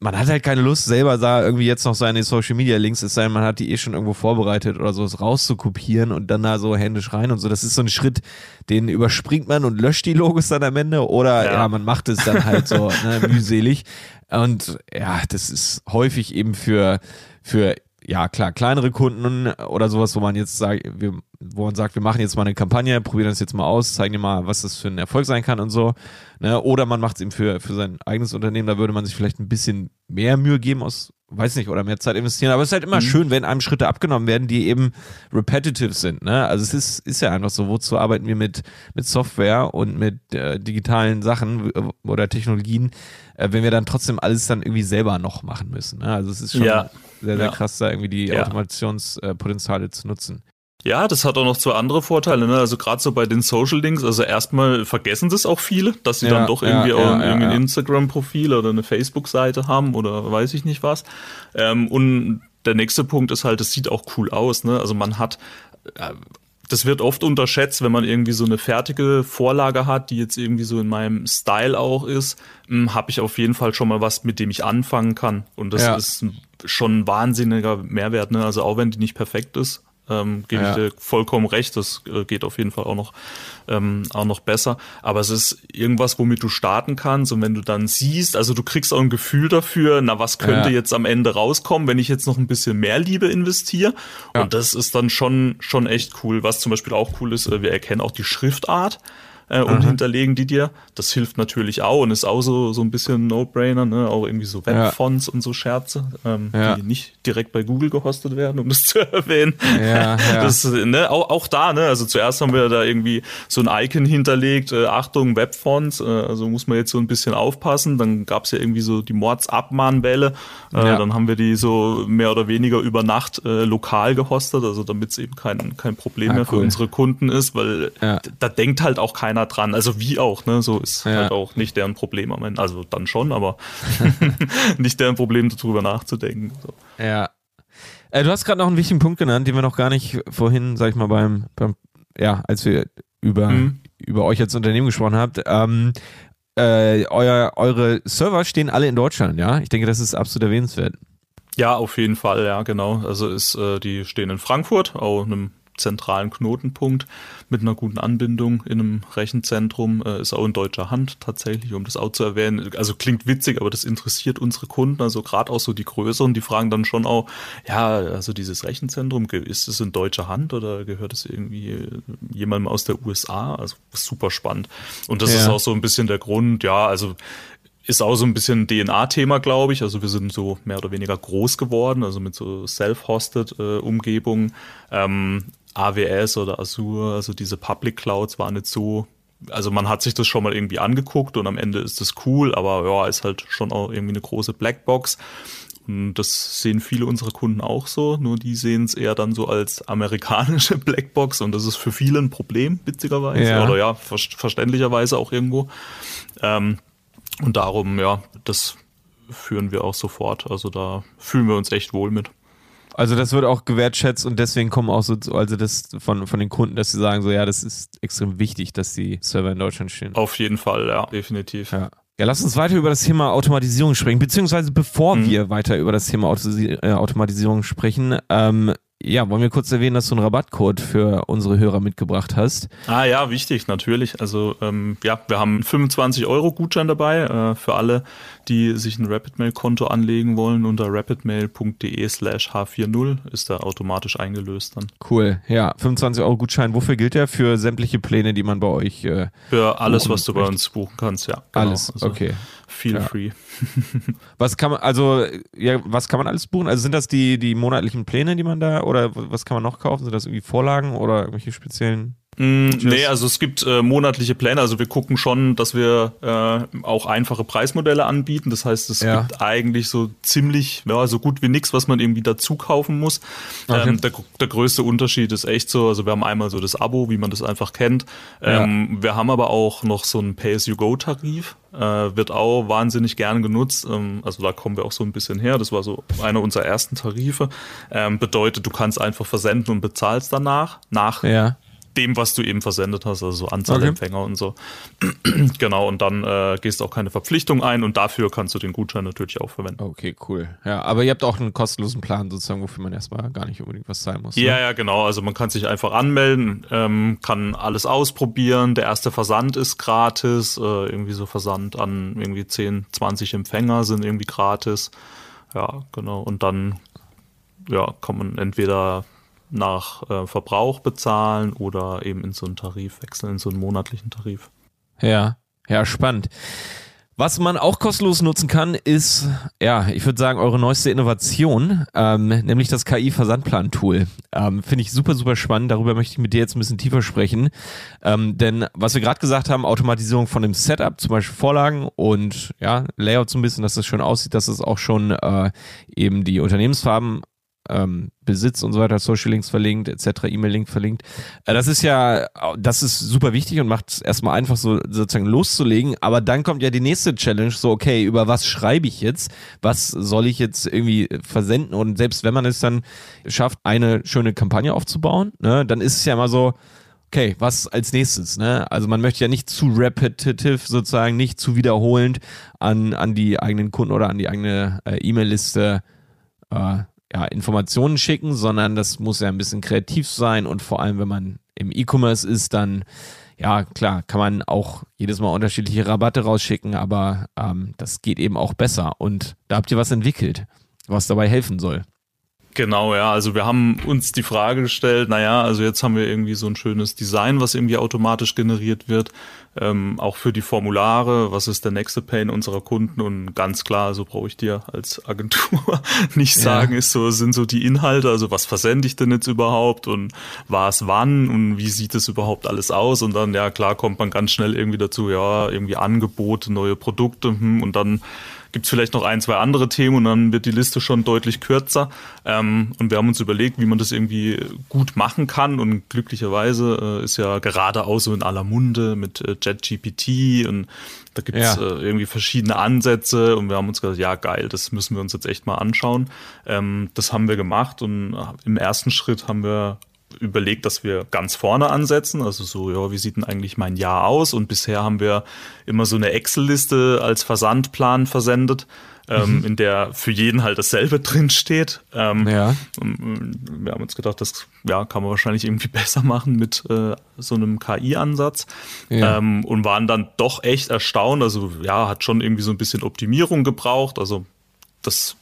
man hat halt keine Lust, selber da irgendwie jetzt noch seine Social Media Links, es sei denn, man hat die eh schon irgendwo vorbereitet oder so, es rauszukopieren und dann da so händisch rein und so. Das ist so ein Schritt, den überspringt man und löscht die Logos dann am Ende oder ja, ja man macht es dann halt so ne, mühselig. Und ja, das ist häufig eben für, für ja klar, kleinere Kunden oder sowas, wo man jetzt sagt, wir, wo man sagt, wir machen jetzt mal eine Kampagne, probieren das jetzt mal aus, zeigen dir mal, was das für ein Erfolg sein kann und so. Ne? Oder man macht es eben für, für sein eigenes Unternehmen, da würde man sich vielleicht ein bisschen mehr Mühe geben aus, weiß nicht, oder mehr Zeit investieren. Aber es ist halt immer mhm. schön, wenn einem Schritte abgenommen werden, die eben repetitive sind. Ne? Also es ist, ist ja einfach so, wozu arbeiten wir mit, mit Software und mit äh, digitalen Sachen oder Technologien, äh, wenn wir dann trotzdem alles dann irgendwie selber noch machen müssen. Ne? Also es ist schon ja. sehr, sehr ja. krass, da irgendwie die ja. Automationspotenziale zu nutzen. Ja, das hat auch noch zwei andere Vorteile. Ne? Also gerade so bei den Social Links, also erstmal vergessen das auch viele, dass sie ja, dann doch irgendwie ja, auch ja, irgendwie ein Instagram-Profil oder eine Facebook-Seite haben oder weiß ich nicht was. Ähm, und der nächste Punkt ist halt, es sieht auch cool aus. Ne? Also man hat äh, das wird oft unterschätzt, wenn man irgendwie so eine fertige Vorlage hat, die jetzt irgendwie so in meinem Style auch ist, hm, habe ich auf jeden Fall schon mal was, mit dem ich anfangen kann. Und das ja. ist schon ein wahnsinniger Mehrwert. Ne? Also auch wenn die nicht perfekt ist, ähm, gebe ja. ich dir vollkommen recht. Das äh, geht auf jeden Fall auch noch, ähm, auch noch besser. Aber es ist irgendwas, womit du starten kannst. Und wenn du dann siehst, also du kriegst auch ein Gefühl dafür, na, was könnte ja. jetzt am Ende rauskommen, wenn ich jetzt noch ein bisschen mehr Liebe investiere. Ja. Und das ist dann schon, schon echt cool. Was zum Beispiel auch cool ist, äh, wir erkennen auch die Schriftart äh, und Aha. hinterlegen die dir. Das hilft natürlich auch und ist auch so, so ein bisschen No-Brainer, ne? auch irgendwie so Webfonts ja. und so Scherze, ähm, ja. die nicht direkt bei Google gehostet werden, um das zu erwähnen. Ja, ja. Das, ne? auch, auch da, ne? also zuerst haben wir da irgendwie so ein Icon hinterlegt, äh, Achtung, Webfonts, äh, also muss man jetzt so ein bisschen aufpassen. Dann gab es ja irgendwie so die Mordsabmahnwelle, äh, dann haben wir die so mehr oder weniger über Nacht äh, lokal gehostet, also damit es eben kein, kein Problem ah, mehr cool. für unsere Kunden ist, weil da denkt halt auch keiner keiner dran. Also wie auch, ne? So ist ja. halt auch nicht deren Problem am Ende. Also dann schon, aber nicht deren Problem, darüber nachzudenken. So. Ja. Äh, du hast gerade noch einen wichtigen Punkt genannt, den wir noch gar nicht vorhin, sag ich mal, beim, beim ja, als wir über, mhm. über euch als Unternehmen gesprochen habt. Ähm, äh, euer, eure Server stehen alle in Deutschland, ja? Ich denke, das ist absolut erwähnenswert. Ja, auf jeden Fall, ja, genau. Also ist, äh, die stehen in Frankfurt, auch einem zentralen Knotenpunkt mit einer guten Anbindung in einem Rechenzentrum. Äh, ist auch in deutscher Hand tatsächlich, um das auch zu erwähnen. Also klingt witzig, aber das interessiert unsere Kunden. Also gerade auch so die größeren, die fragen dann schon auch, ja, also dieses Rechenzentrum, ist es in deutscher Hand oder gehört es irgendwie jemandem aus der USA? Also super spannend. Und das ja. ist auch so ein bisschen der Grund, ja, also ist auch so ein bisschen ein DNA-Thema, glaube ich. Also wir sind so mehr oder weniger groß geworden, also mit so self-hosted äh, Umgebungen. Ähm, AWS oder Azure, also diese Public Clouds waren nicht so also man hat sich das schon mal irgendwie angeguckt und am Ende ist das cool, aber ja, ist halt schon auch irgendwie eine große Blackbox. Und das sehen viele unserer Kunden auch so, nur die sehen es eher dann so als amerikanische Blackbox und das ist für viele ein Problem, witzigerweise. Ja. Oder ja, ver verständlicherweise auch irgendwo. Ähm, und darum, ja, das führen wir auch sofort. Also da fühlen wir uns echt wohl mit. Also das wird auch gewertschätzt und deswegen kommen auch so, also das von, von den Kunden, dass sie sagen so, ja, das ist extrem wichtig, dass die Server in Deutschland stehen. Auf jeden Fall, ja, definitiv. Ja. Ja, lass uns weiter über das Thema Automatisierung sprechen, beziehungsweise bevor mhm. wir weiter über das Thema äh, Automatisierung sprechen, ähm, ja, wollen wir kurz erwähnen, dass du einen Rabattcode für unsere Hörer mitgebracht hast? Ah ja, wichtig, natürlich. Also ähm, ja, wir haben 25 Euro Gutschein dabei äh, für alle, die sich ein RapidMail-Konto anlegen wollen. Unter rapidmail.de slash h40 ist da automatisch eingelöst dann. Cool, ja, 25 Euro Gutschein. Wofür gilt der? Für sämtliche Pläne, die man bei euch äh, Für alles, was du bei uns buchen kannst, ja. Genau. Alles, also okay. Feel ja. free. was kann man, also, ja, was kann man alles buchen? Also sind das die, die monatlichen Pläne, die man da, oder was kann man noch kaufen? Sind das irgendwie Vorlagen oder irgendwelche speziellen Mm, nee, also es gibt äh, monatliche Pläne. Also wir gucken schon, dass wir äh, auch einfache Preismodelle anbieten. Das heißt, es ja. gibt eigentlich so ziemlich, ja, so gut wie nichts, was man irgendwie dazu kaufen muss. Okay. Ähm, der, der größte Unterschied ist echt so, also wir haben einmal so das Abo, wie man das einfach kennt. Ähm, ja. Wir haben aber auch noch so einen Pay-as-you-go-Tarif. Äh, wird auch wahnsinnig gern genutzt. Ähm, also da kommen wir auch so ein bisschen her. Das war so einer unserer ersten Tarife. Ähm, bedeutet, du kannst einfach versenden und bezahlst danach. Nach ja dem, was du eben versendet hast, also so Anzahl okay. Empfänger und so. genau, und dann äh, gehst du auch keine Verpflichtung ein und dafür kannst du den Gutschein natürlich auch verwenden. Okay, cool. Ja, aber ihr habt auch einen kostenlosen Plan sozusagen, wofür man erstmal gar nicht unbedingt was zahlen muss. Ne? Ja, ja, genau. Also man kann sich einfach anmelden, ähm, kann alles ausprobieren. Der erste Versand ist gratis. Äh, irgendwie so Versand an irgendwie 10, 20 Empfänger sind irgendwie gratis. Ja, genau. Und dann ja, kann man entweder nach äh, Verbrauch bezahlen oder eben in so einen Tarif wechseln, in so einen monatlichen Tarif. Ja, ja, spannend. Was man auch kostenlos nutzen kann, ist, ja, ich würde sagen, eure neueste Innovation, ähm, nämlich das KI-Versandplan-Tool. Ähm, Finde ich super, super spannend. Darüber möchte ich mit dir jetzt ein bisschen tiefer sprechen. Ähm, denn was wir gerade gesagt haben, Automatisierung von dem Setup, zum Beispiel Vorlagen und ja, Layout so ein bisschen, dass das schön aussieht, dass es auch schon äh, eben die Unternehmensfarben ähm, Besitz und so weiter, Social Links verlinkt, etc., E-Mail-Link verlinkt. Äh, das ist ja, das ist super wichtig und macht es erstmal einfach so sozusagen loszulegen. Aber dann kommt ja die nächste Challenge, so, okay, über was schreibe ich jetzt? Was soll ich jetzt irgendwie versenden? Und selbst wenn man es dann schafft, eine schöne Kampagne aufzubauen, ne, dann ist es ja immer so, okay, was als nächstes, ne? Also man möchte ja nicht zu repetitive sozusagen, nicht zu wiederholend an, an die eigenen Kunden oder an die eigene äh, E-Mail-Liste äh, ja, Informationen schicken, sondern das muss ja ein bisschen kreativ sein und vor allem, wenn man im E-Commerce ist, dann ja, klar, kann man auch jedes Mal unterschiedliche Rabatte rausschicken, aber ähm, das geht eben auch besser. Und da habt ihr was entwickelt, was dabei helfen soll. Genau, ja. Also wir haben uns die Frage gestellt, naja, also jetzt haben wir irgendwie so ein schönes Design, was irgendwie automatisch generiert wird. Ähm, auch für die Formulare, was ist der nächste Pain unserer Kunden? Und ganz klar, so brauche ich dir als Agentur nicht sagen, ja. ist so, sind so die Inhalte, also was versende ich denn jetzt überhaupt und war es wann und wie sieht es überhaupt alles aus? Und dann, ja klar, kommt man ganz schnell irgendwie dazu, ja, irgendwie Angebote, neue Produkte hm, und dann gibt es vielleicht noch ein, zwei andere Themen und dann wird die Liste schon deutlich kürzer. Ähm, und wir haben uns überlegt, wie man das irgendwie gut machen kann. Und glücklicherweise äh, ist ja gerade auch so in aller Munde mit äh, JetGPT und da gibt es ja. äh, irgendwie verschiedene Ansätze und wir haben uns gesagt, ja geil, das müssen wir uns jetzt echt mal anschauen. Ähm, das haben wir gemacht und äh, im ersten Schritt haben wir überlegt, dass wir ganz vorne ansetzen. Also so, ja, wie sieht denn eigentlich mein Jahr aus? Und bisher haben wir immer so eine Excel-Liste als Versandplan versendet, ähm, mhm. in der für jeden halt dasselbe drin steht. Ähm, ja. wir haben uns gedacht, das ja, kann man wahrscheinlich irgendwie besser machen mit äh, so einem KI-Ansatz. Ja. Ähm, und waren dann doch echt erstaunt. Also ja, hat schon irgendwie so ein bisschen Optimierung gebraucht. Also das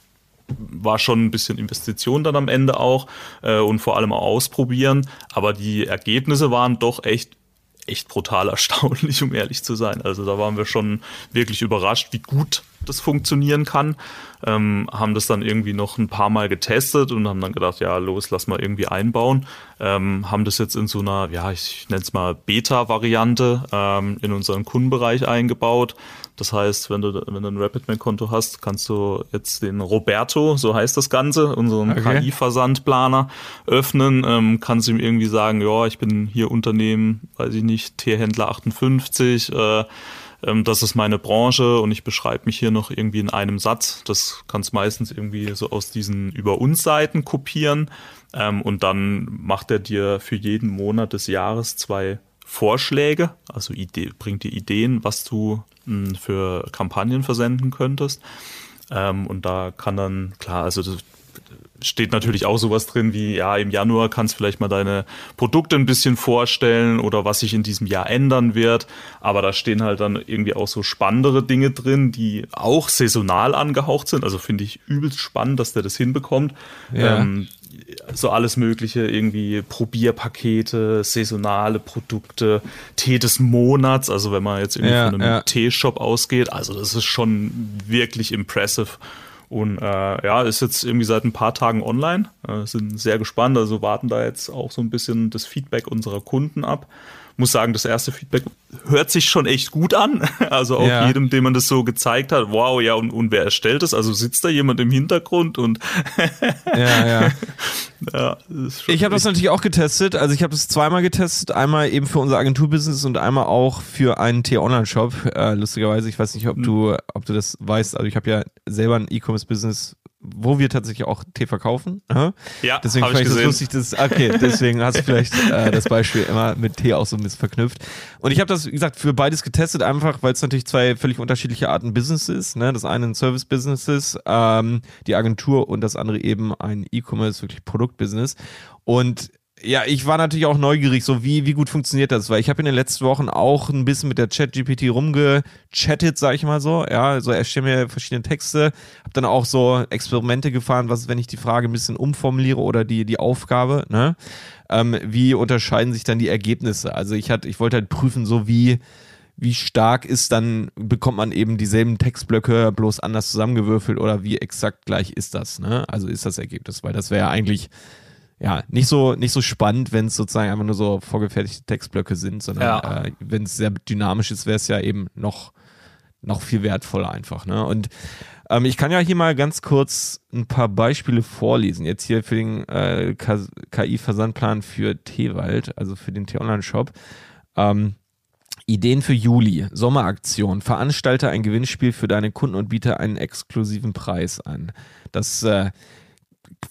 war schon ein bisschen Investition dann am Ende auch äh, und vor allem auch ausprobieren. Aber die Ergebnisse waren doch echt echt brutal erstaunlich, um ehrlich zu sein. Also da waren wir schon wirklich überrascht, wie gut das funktionieren kann. Ähm, haben das dann irgendwie noch ein paar Mal getestet und haben dann gedacht, ja, los, lass mal irgendwie einbauen. Ähm, haben das jetzt in so einer, ja, ich nenne es mal Beta-Variante ähm, in unseren Kundenbereich eingebaut. Das heißt, wenn du, wenn du ein RapidMail-Konto hast, kannst du jetzt den Roberto, so heißt das Ganze, unseren okay. KI-Versandplaner öffnen, ähm, kannst ihm irgendwie sagen, ja, ich bin hier Unternehmen, weiß ich nicht, Tierhändler 58, äh, ähm, das ist meine Branche und ich beschreibe mich hier noch irgendwie in einem Satz. Das kannst meistens irgendwie so aus diesen Über uns Seiten kopieren ähm, und dann macht er dir für jeden Monat des Jahres zwei Vorschläge, also Idee, bringt dir Ideen, was du mh, hm, für Kampagnen versenden könntest. Ähm, und da kann dann, klar, also das, steht natürlich auch sowas drin wie, ja, im Januar kannst du vielleicht mal deine Produkte ein bisschen vorstellen oder was sich in diesem Jahr ändern wird. Aber da stehen halt dann irgendwie auch so spannendere Dinge drin, die auch saisonal angehaucht sind. Also finde ich übelst spannend, dass der das hinbekommt. Ja. Ähm, so alles Mögliche, irgendwie Probierpakete, saisonale Produkte, Tee des Monats, also wenn man jetzt irgendwie ja, von einem ja. Teeshop ausgeht, also das ist schon wirklich impressive Und äh, ja, ist jetzt irgendwie seit ein paar Tagen online. Äh, sind sehr gespannt, also warten da jetzt auch so ein bisschen das Feedback unserer Kunden ab muss sagen, das erste Feedback hört sich schon echt gut an. Also auch ja. jedem, dem man das so gezeigt hat, wow, ja, und, und wer erstellt das? Also sitzt da jemand im Hintergrund und ja, ja. ja ich habe das natürlich auch getestet. Also ich habe das zweimal getestet. Einmal eben für unser Agenturbusiness und einmal auch für einen T-Online-Shop. Äh, lustigerweise, ich weiß nicht, ob hm. du, ob du das weißt. Also ich habe ja selber ein E-Commerce-Business wo wir tatsächlich auch Tee verkaufen. Ja, deswegen fand ich, das lustig, dass, okay, deswegen hast du vielleicht äh, das Beispiel immer mit Tee auch so ein bisschen verknüpft. Und ich habe das, wie gesagt, für beides getestet, einfach weil es natürlich zwei völlig unterschiedliche Arten Business ist. Ne? Das eine ein Service-Business ist, ähm, die Agentur und das andere eben ein E-Commerce, wirklich Produktbusiness. Und ja, ich war natürlich auch neugierig, so wie, wie gut funktioniert das, weil ich habe in den letzten Wochen auch ein bisschen mit der Chat-GPT rumgechattet, sag ich mal so. Ja, also erstelle mir verschiedene Texte, habe dann auch so Experimente gefahren, was wenn ich die Frage ein bisschen umformuliere oder die, die Aufgabe, ne? Ähm, wie unterscheiden sich dann die Ergebnisse? Also ich hatte, ich wollte halt prüfen, so wie, wie stark ist dann, bekommt man eben dieselben Textblöcke bloß anders zusammengewürfelt oder wie exakt gleich ist das, ne? Also ist das Ergebnis, weil das wäre ja eigentlich ja, nicht so, nicht so spannend, wenn es sozusagen einfach nur so vorgefertigte Textblöcke sind, sondern ja. äh, wenn es sehr dynamisch ist, wäre es ja eben noch, noch viel wertvoller einfach. Ne? Und ähm, ich kann ja hier mal ganz kurz ein paar Beispiele vorlesen. Jetzt hier für den äh, KI-Versandplan für Teewald, also für den T-Online-Shop. Ähm, Ideen für Juli, Sommeraktion, veranstalte ein Gewinnspiel für deine Kunden und biete einen exklusiven Preis an. Das äh,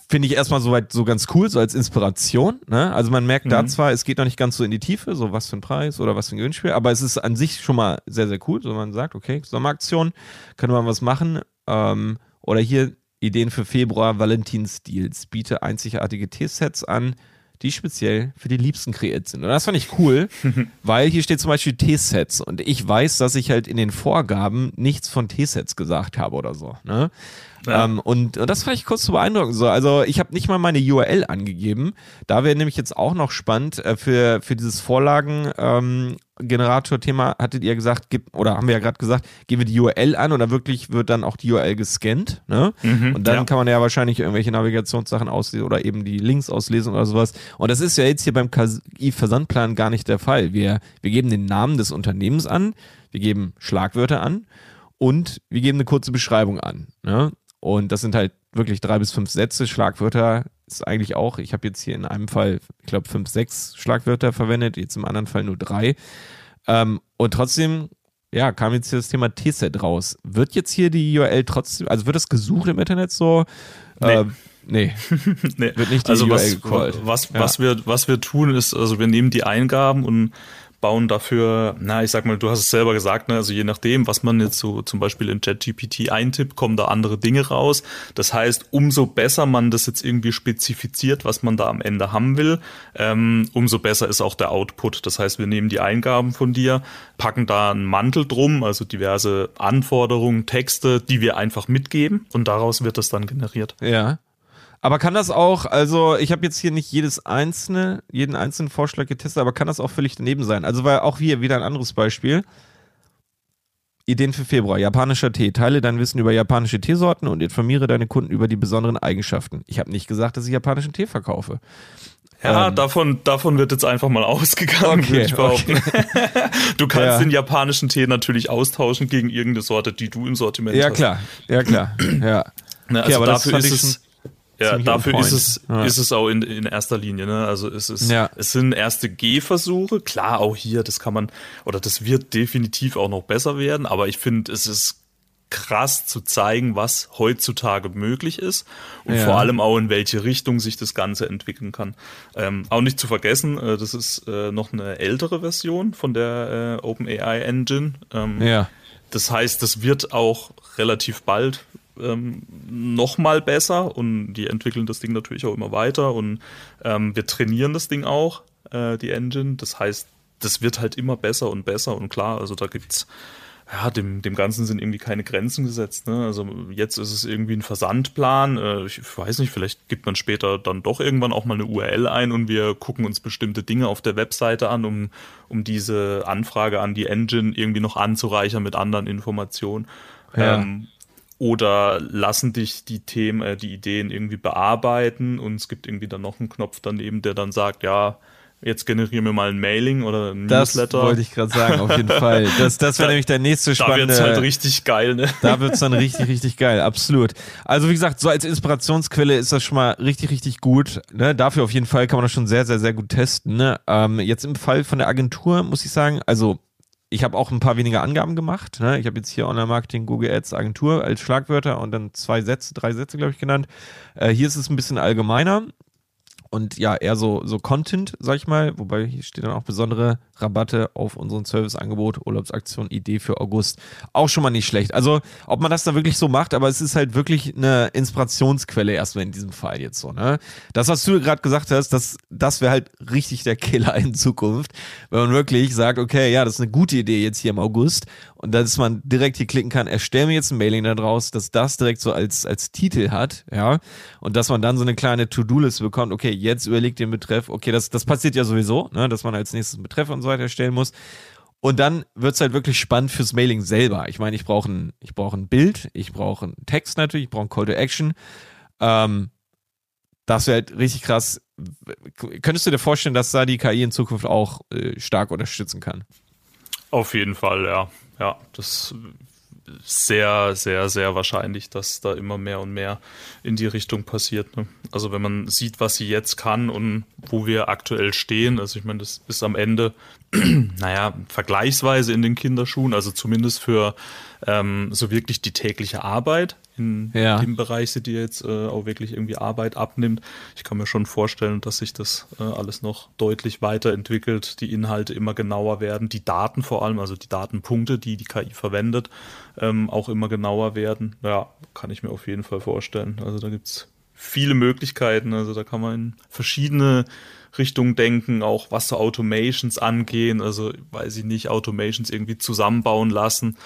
finde ich erstmal soweit so ganz cool, so als Inspiration. Ne? Also man merkt mhm. da zwar, es geht noch nicht ganz so in die Tiefe, so was für ein Preis oder was für ein Gewinnspiel, aber es ist an sich schon mal sehr, sehr cool. So man sagt, okay, Sommeraktion, können wir was machen. Ähm, oder hier Ideen für Februar, Valentinsdeals, biete einzigartige T-Sets an, die speziell für die Liebsten kreiert sind. Und das fand ich cool, weil hier steht zum Beispiel T-Sets und ich weiß, dass ich halt in den Vorgaben nichts von T-Sets gesagt habe oder so. Ne? Ja. Ähm, und, und das fand ich kurz zu beeindruckend. So, also ich habe nicht mal meine URL angegeben. Da wäre nämlich jetzt auch noch spannend äh, für, für dieses Vorlagen. Ähm, Generator-Thema hattet ihr gesagt, gib, oder haben wir ja gerade gesagt, geben wir die URL an und dann wirklich wird dann auch die URL gescannt. Ne? Mhm, und dann ja. kann man ja wahrscheinlich irgendwelche Navigationssachen auslesen oder eben die Links auslesen oder sowas. Und das ist ja jetzt hier beim KI-Versandplan gar nicht der Fall. Wir, wir geben den Namen des Unternehmens an, wir geben Schlagwörter an und wir geben eine kurze Beschreibung an. Ne? Und das sind halt wirklich drei bis fünf Sätze. Schlagwörter ist eigentlich auch, ich habe jetzt hier in einem Fall, ich glaube, fünf, sechs Schlagwörter verwendet, jetzt im anderen Fall nur drei. Ähm, und trotzdem, ja, kam jetzt hier das Thema T-Set raus. Wird jetzt hier die URL trotzdem, also wird das gesucht im Internet so? Nee. Äh, Nee. nee. Wird nicht die also URL was, was, ja. was, wir, was wir tun ist, also wir nehmen die Eingaben und bauen dafür, na, ich sag mal, du hast es selber gesagt, ne, also je nachdem, was man jetzt so zum Beispiel in ChatGPT eintippt, kommen da andere Dinge raus. Das heißt, umso besser man das jetzt irgendwie spezifiziert, was man da am Ende haben will, ähm, umso besser ist auch der Output. Das heißt, wir nehmen die Eingaben von dir, packen da einen Mantel drum, also diverse Anforderungen, Texte, die wir einfach mitgeben und daraus wird das dann generiert. Ja. Aber kann das auch, also ich habe jetzt hier nicht jedes einzelne, jeden einzelnen Vorschlag getestet, aber kann das auch völlig daneben sein? Also weil auch hier wieder ein anderes Beispiel. Ideen für Februar. Japanischer Tee. Teile dein Wissen über japanische Teesorten und informiere deine Kunden über die besonderen Eigenschaften. Ich habe nicht gesagt, dass ich japanischen Tee verkaufe. Ja, ähm, davon, davon wird jetzt einfach mal ausgegangen, okay, würde ich behaupten. Okay. du kannst ja. den japanischen Tee natürlich austauschen gegen irgendeine Sorte, die du im Sortiment ja, hast. Ja, klar. Ja, klar. Ja. Ne, also okay, dafür ist es ja, dafür ist es, ja. ist es auch in, in erster Linie. Ne? Also es ist, ja. es sind erste Gehversuche. Klar, auch hier, das kann man, oder das wird definitiv auch noch besser werden, aber ich finde, es ist krass zu zeigen, was heutzutage möglich ist und ja. vor allem auch in welche Richtung sich das Ganze entwickeln kann. Ähm, auch nicht zu vergessen, äh, das ist äh, noch eine ältere Version von der äh, OpenAI Engine. Ähm, ja. Das heißt, das wird auch relativ bald ähm, noch mal besser und die entwickeln das Ding natürlich auch immer weiter und ähm, wir trainieren das Ding auch, äh, die Engine. Das heißt, das wird halt immer besser und besser und klar, also da gibt's ja, dem, dem Ganzen sind irgendwie keine Grenzen gesetzt. Ne? Also jetzt ist es irgendwie ein Versandplan. Äh, ich weiß nicht, vielleicht gibt man später dann doch irgendwann auch mal eine URL ein und wir gucken uns bestimmte Dinge auf der Webseite an, um, um diese Anfrage an die Engine irgendwie noch anzureichern mit anderen Informationen. Ja. Ähm, oder lassen dich die Themen, äh, die Ideen irgendwie bearbeiten und es gibt irgendwie dann noch einen Knopf daneben, der dann sagt, ja, jetzt generieren wir mal ein Mailing oder ein das Newsletter. Das wollte ich gerade sagen, auf jeden Fall. Das, das wäre nämlich der nächste spannende. Da wird's halt richtig geil, ne? Da wird's dann richtig, richtig geil, absolut. Also wie gesagt, so als Inspirationsquelle ist das schon mal richtig, richtig gut. Ne? Dafür auf jeden Fall kann man das schon sehr, sehr, sehr gut testen. Ne? Ähm, jetzt im Fall von der Agentur muss ich sagen, also ich habe auch ein paar weniger Angaben gemacht. Ne? Ich habe jetzt hier Online-Marketing, Google Ads, Agentur als Schlagwörter und dann zwei Sätze, drei Sätze, glaube ich, genannt. Äh, hier ist es ein bisschen allgemeiner und ja, eher so, so Content, sag ich mal, wobei hier steht dann auch besondere Rabatte auf unseren Serviceangebot, Urlaubsaktion, Idee für August. Auch schon mal nicht schlecht. Also, ob man das da wirklich so macht, aber es ist halt wirklich eine Inspirationsquelle erstmal in diesem Fall jetzt so, ne? Das, was du gerade gesagt hast, das, das wäre halt richtig der Killer in Zukunft, wenn man wirklich sagt, okay, ja, das ist eine gute Idee jetzt hier im August und dass man direkt hier klicken kann, erstell mir jetzt ein Mailing da draus, dass das direkt so als, als Titel hat, ja, und dass man dann so eine kleine To-Do-Liste bekommt, okay, jetzt überlegt den Betreff, okay, das, das passiert ja sowieso, ne, dass man als nächstes einen Betreff und so weiter erstellen muss. Und dann wird es halt wirklich spannend fürs Mailing selber. Ich meine, ich brauche ein, ich brauche ein Bild, ich brauche einen Text natürlich, ich brauche ein Call to Action. Ähm, das wäre halt richtig krass. Könntest du dir vorstellen, dass da die KI in Zukunft auch äh, stark unterstützen kann? Auf jeden Fall, ja. Ja, das sehr, sehr, sehr wahrscheinlich, dass da immer mehr und mehr in die Richtung passiert. Ne? Also wenn man sieht, was sie jetzt kann und wo wir aktuell stehen, also ich meine, das ist am Ende, naja, vergleichsweise in den Kinderschuhen, also zumindest für ähm, so wirklich die tägliche Arbeit in ja. dem Bereich, die jetzt äh, auch wirklich irgendwie Arbeit abnimmt. Ich kann mir schon vorstellen, dass sich das äh, alles noch deutlich weiterentwickelt, die Inhalte immer genauer werden, die Daten vor allem, also die Datenpunkte, die die KI verwendet, ähm, auch immer genauer werden. Ja, kann ich mir auf jeden Fall vorstellen. Also da gibt es viele Möglichkeiten. Also da kann man in verschiedene Richtungen denken, auch was so Automations angehen. Also weiß ich nicht, Automations irgendwie zusammenbauen lassen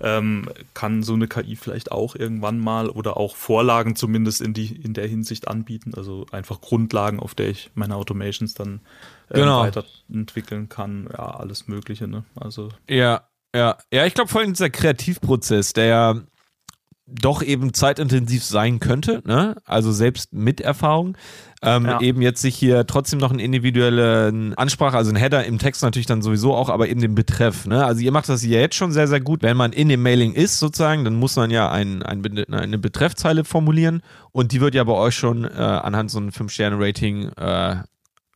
ähm, kann so eine KI vielleicht auch irgendwann mal oder auch Vorlagen zumindest in, die, in der Hinsicht anbieten. Also einfach Grundlagen, auf der ich meine Automations dann äh, genau. weiterentwickeln kann. Ja, alles Mögliche. Ne? Also ja, ja, ja. Ich glaube vor allem dieser Kreativprozess, der ja doch eben zeitintensiv sein könnte, ne? also selbst mit Erfahrung, ähm, ja. eben jetzt sich hier trotzdem noch eine individuelle Ansprache, also ein Header im Text natürlich dann sowieso auch, aber eben den Betreff. Ne? Also ihr macht das ja jetzt schon sehr, sehr gut. Wenn man in dem Mailing ist sozusagen, dann muss man ja ein, ein, eine Betreffzeile formulieren und die wird ja bei euch schon äh, anhand so einem 5-Sterne-Rating äh,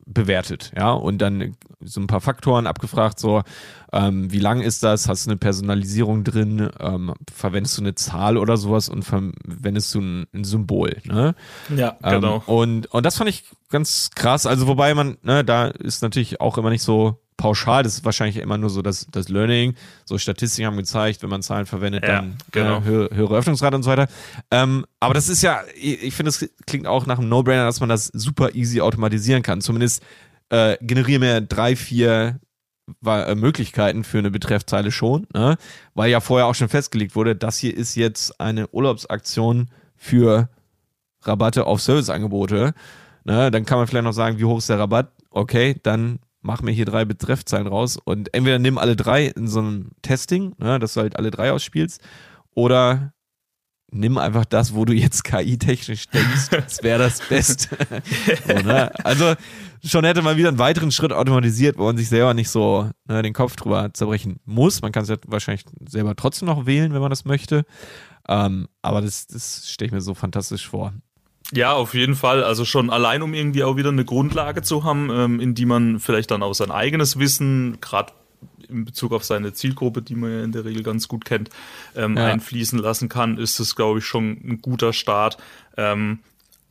bewertet, ja, und dann so ein paar Faktoren abgefragt, so, ähm, wie lang ist das, hast du eine Personalisierung drin, ähm, verwendest du eine Zahl oder sowas und verwendest du ein, ein Symbol, ne? Ja, genau. Ähm, und, und das fand ich ganz krass, also wobei man, ne, da ist natürlich auch immer nicht so pauschal, das ist wahrscheinlich immer nur so das, das Learning. So Statistiken haben gezeigt, wenn man Zahlen verwendet, ja, dann genau. äh, höhere, höhere Öffnungsrate und so weiter. Ähm, aber das ist ja, ich, ich finde, es klingt auch nach einem No-Brainer, dass man das super easy automatisieren kann. Zumindest äh, generieren wir drei, vier äh, Möglichkeiten für eine Betreffzeile schon, ne? weil ja vorher auch schon festgelegt wurde, das hier ist jetzt eine Urlaubsaktion für Rabatte auf Serviceangebote. Ne? Dann kann man vielleicht noch sagen, wie hoch ist der Rabatt? Okay, dann mach mir hier drei Betreffzeilen raus und entweder nimm alle drei in so einem Testing, ne, dass du halt alle drei ausspielst, oder nimm einfach das, wo du jetzt KI-technisch denkst, das wäre das Beste. so, ne? Also schon hätte man wieder einen weiteren Schritt automatisiert, wo man sich selber nicht so ne, den Kopf drüber zerbrechen muss. Man kann es ja wahrscheinlich selber trotzdem noch wählen, wenn man das möchte. Ähm, aber das, das stelle ich mir so fantastisch vor. Ja, auf jeden Fall. Also schon allein, um irgendwie auch wieder eine Grundlage zu haben, ähm, in die man vielleicht dann auch sein eigenes Wissen, gerade in Bezug auf seine Zielgruppe, die man ja in der Regel ganz gut kennt, ähm, ja. einfließen lassen kann, ist es, glaube ich, schon ein guter Start. Ähm,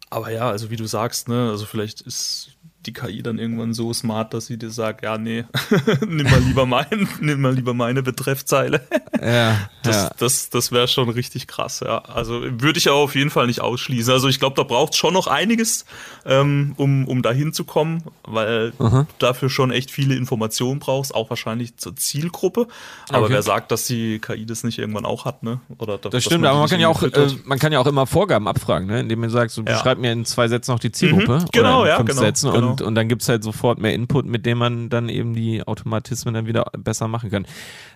aber ja, also wie du sagst, ne, also vielleicht ist die KI dann irgendwann so smart, dass sie dir sagt, ja, nee, nimm mal lieber mein, nimm mal lieber meine Betreffzeile. Ja, das, ja. das, das wäre schon richtig krass, ja. Also würde ich auch auf jeden Fall nicht ausschließen. Also ich glaube, da braucht es schon noch einiges, ähm, um, um da hinzukommen, weil Aha. du dafür schon echt viele Informationen brauchst, auch wahrscheinlich zur Zielgruppe. Aber okay. wer sagt, dass die KI das nicht irgendwann auch hat, ne? Oder das stimmt, aber man kann ja auch, äh, man kann ja auch immer Vorgaben abfragen, ne? Indem man sagt, so, ja. beschreib mir in zwei Sätzen noch die Zielgruppe. Mhm, genau, ja, genau. Sätzen genau. und, und dann gibt's halt sofort mehr Input, mit dem man dann eben die Automatismen dann wieder besser machen kann.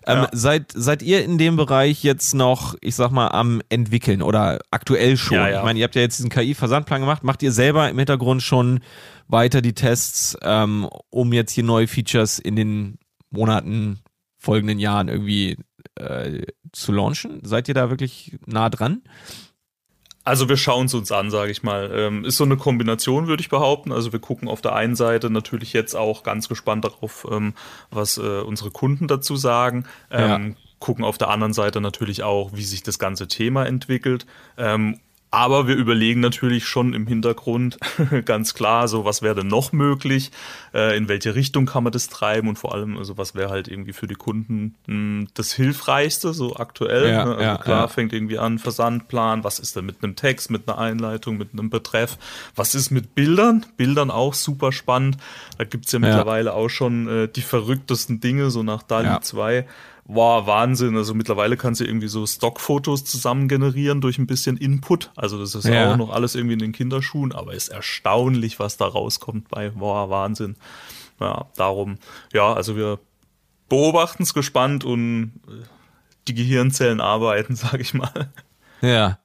Ähm, ja. seid, seid ihr in dem Bereich jetzt noch, ich sag mal, am entwickeln oder aktuell schon? Ja, ja. Ich meine, ihr habt ja jetzt diesen KI-Versandplan gemacht. Macht ihr selber im Hintergrund schon weiter die Tests, ähm, um jetzt hier neue Features in den Monaten, folgenden Jahren irgendwie äh, zu launchen? Seid ihr da wirklich nah dran? Also wir schauen es uns an, sage ich mal. Ähm, ist so eine Kombination, würde ich behaupten. Also wir gucken auf der einen Seite natürlich jetzt auch ganz gespannt darauf, ähm, was äh, unsere Kunden dazu sagen. Ähm, ja. Gucken auf der anderen Seite natürlich auch, wie sich das ganze Thema entwickelt. Aber wir überlegen natürlich schon im Hintergrund ganz klar, so was wäre denn noch möglich, äh, in welche Richtung kann man das treiben und vor allem, also was wäre halt irgendwie für die Kunden mh, hm, das Hilfreichste, so aktuell. Ja, ne? Also ja, klar, ja. fängt irgendwie an, Versandplan, was ist denn mit einem Text, mit einer Einleitung, mit einem Betreff, was ist mit Bildern? Bildern auch super spannend. Da gibt's ja mittlerweile auch schon äh, die verrücktesten Dinge, so nach DALI 2 war Wahnsinn. Also mittlerweile kannst du irgendwie so Stockfotos zusammen generieren durch ein bisschen Input. Also das ist ja. auch noch alles irgendwie in den Kinderschuhen, aber ist erstaunlich, was da rauskommt bei Boah, Wahnsinn. Ja, darum, ja, also wir beobachten es gespannt und äh, die Gehirnzellen arbeiten, sag ich mal. Ja.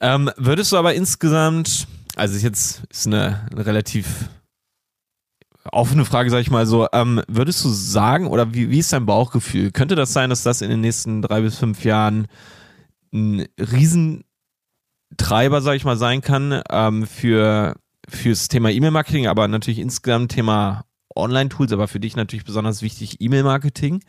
Ähm, würdest du aber insgesamt, also jetzt ist eine, eine relativ offene Frage, sag ich mal so, ähm, würdest du sagen, oder wie, wie ist dein Bauchgefühl? Könnte das sein, dass das in den nächsten drei bis fünf Jahren ein Riesentreiber, sag ich mal, sein kann ähm, für fürs Thema E-Mail-Marketing, aber natürlich insgesamt Thema Online-Tools, aber für dich natürlich besonders wichtig E-Mail-Marketing,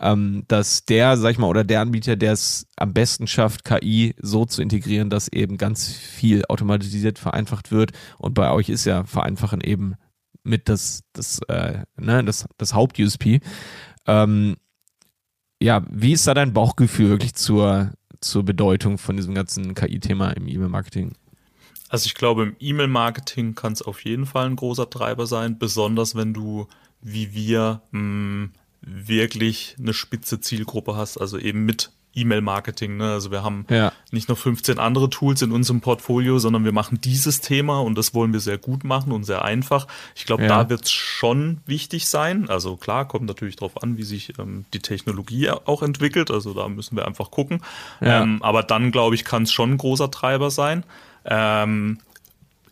ähm, dass der, sag ich mal, oder der Anbieter, der es am besten schafft, KI so zu integrieren, dass eben ganz viel automatisiert vereinfacht wird. Und bei euch ist ja vereinfachen eben mit das, das, äh, ne, das, das Haupt-USP. Ähm, ja, wie ist da dein Bauchgefühl wirklich zur, zur Bedeutung von diesem ganzen KI-Thema im E-Mail-Marketing? Also ich glaube, im E-Mail-Marketing kann es auf jeden Fall ein großer Treiber sein, besonders wenn du, wie wir, mh, mm, wirklich eine spitze Zielgruppe hast, also eben mit E-Mail-Marketing. Ne? Also wir haben ja. nicht nur 15 andere Tools in unserem Portfolio, sondern wir machen dieses Thema und das wollen wir sehr gut machen und sehr einfach. Ich glaube, ja. da wird es schon wichtig sein. Also klar, kommt natürlich darauf an, wie sich ähm, die Technologie auch entwickelt. Also da müssen wir einfach gucken. Ja. Ähm, aber dann, glaube ich, kann es schon ein großer Treiber sein. Ähm,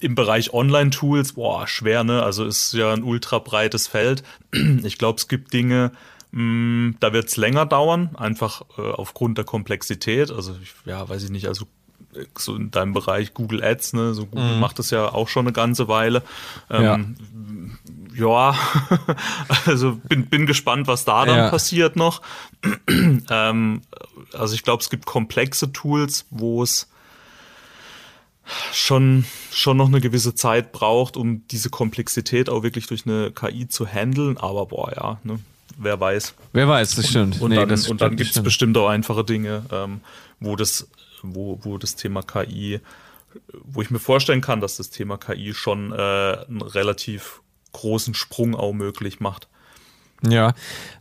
im Bereich Online-Tools, boah, schwer, ne? Also ist ja ein ultra breites Feld. Ich glaube, es gibt Dinge, da wird es länger dauern, einfach äh, aufgrund der Komplexität. Also, ich, ja, weiß ich nicht, also so in deinem Bereich Google Ads, ne, so Google mhm. macht das ja auch schon eine ganze Weile. Ähm, ja, ja also bin, bin gespannt, was da dann ja. passiert noch. ähm, also ich glaube, es gibt komplexe Tools, wo es schon, schon noch eine gewisse Zeit braucht, um diese Komplexität auch wirklich durch eine KI zu handeln. Aber boah, ja, ne, wer weiß. Wer weiß, das stimmt. Und, und nee, dann, dann gibt es bestimmt auch einfache Dinge, ähm, wo das, wo, wo das Thema KI, wo ich mir vorstellen kann, dass das Thema KI schon äh, einen relativ großen Sprung auch möglich macht. Ja,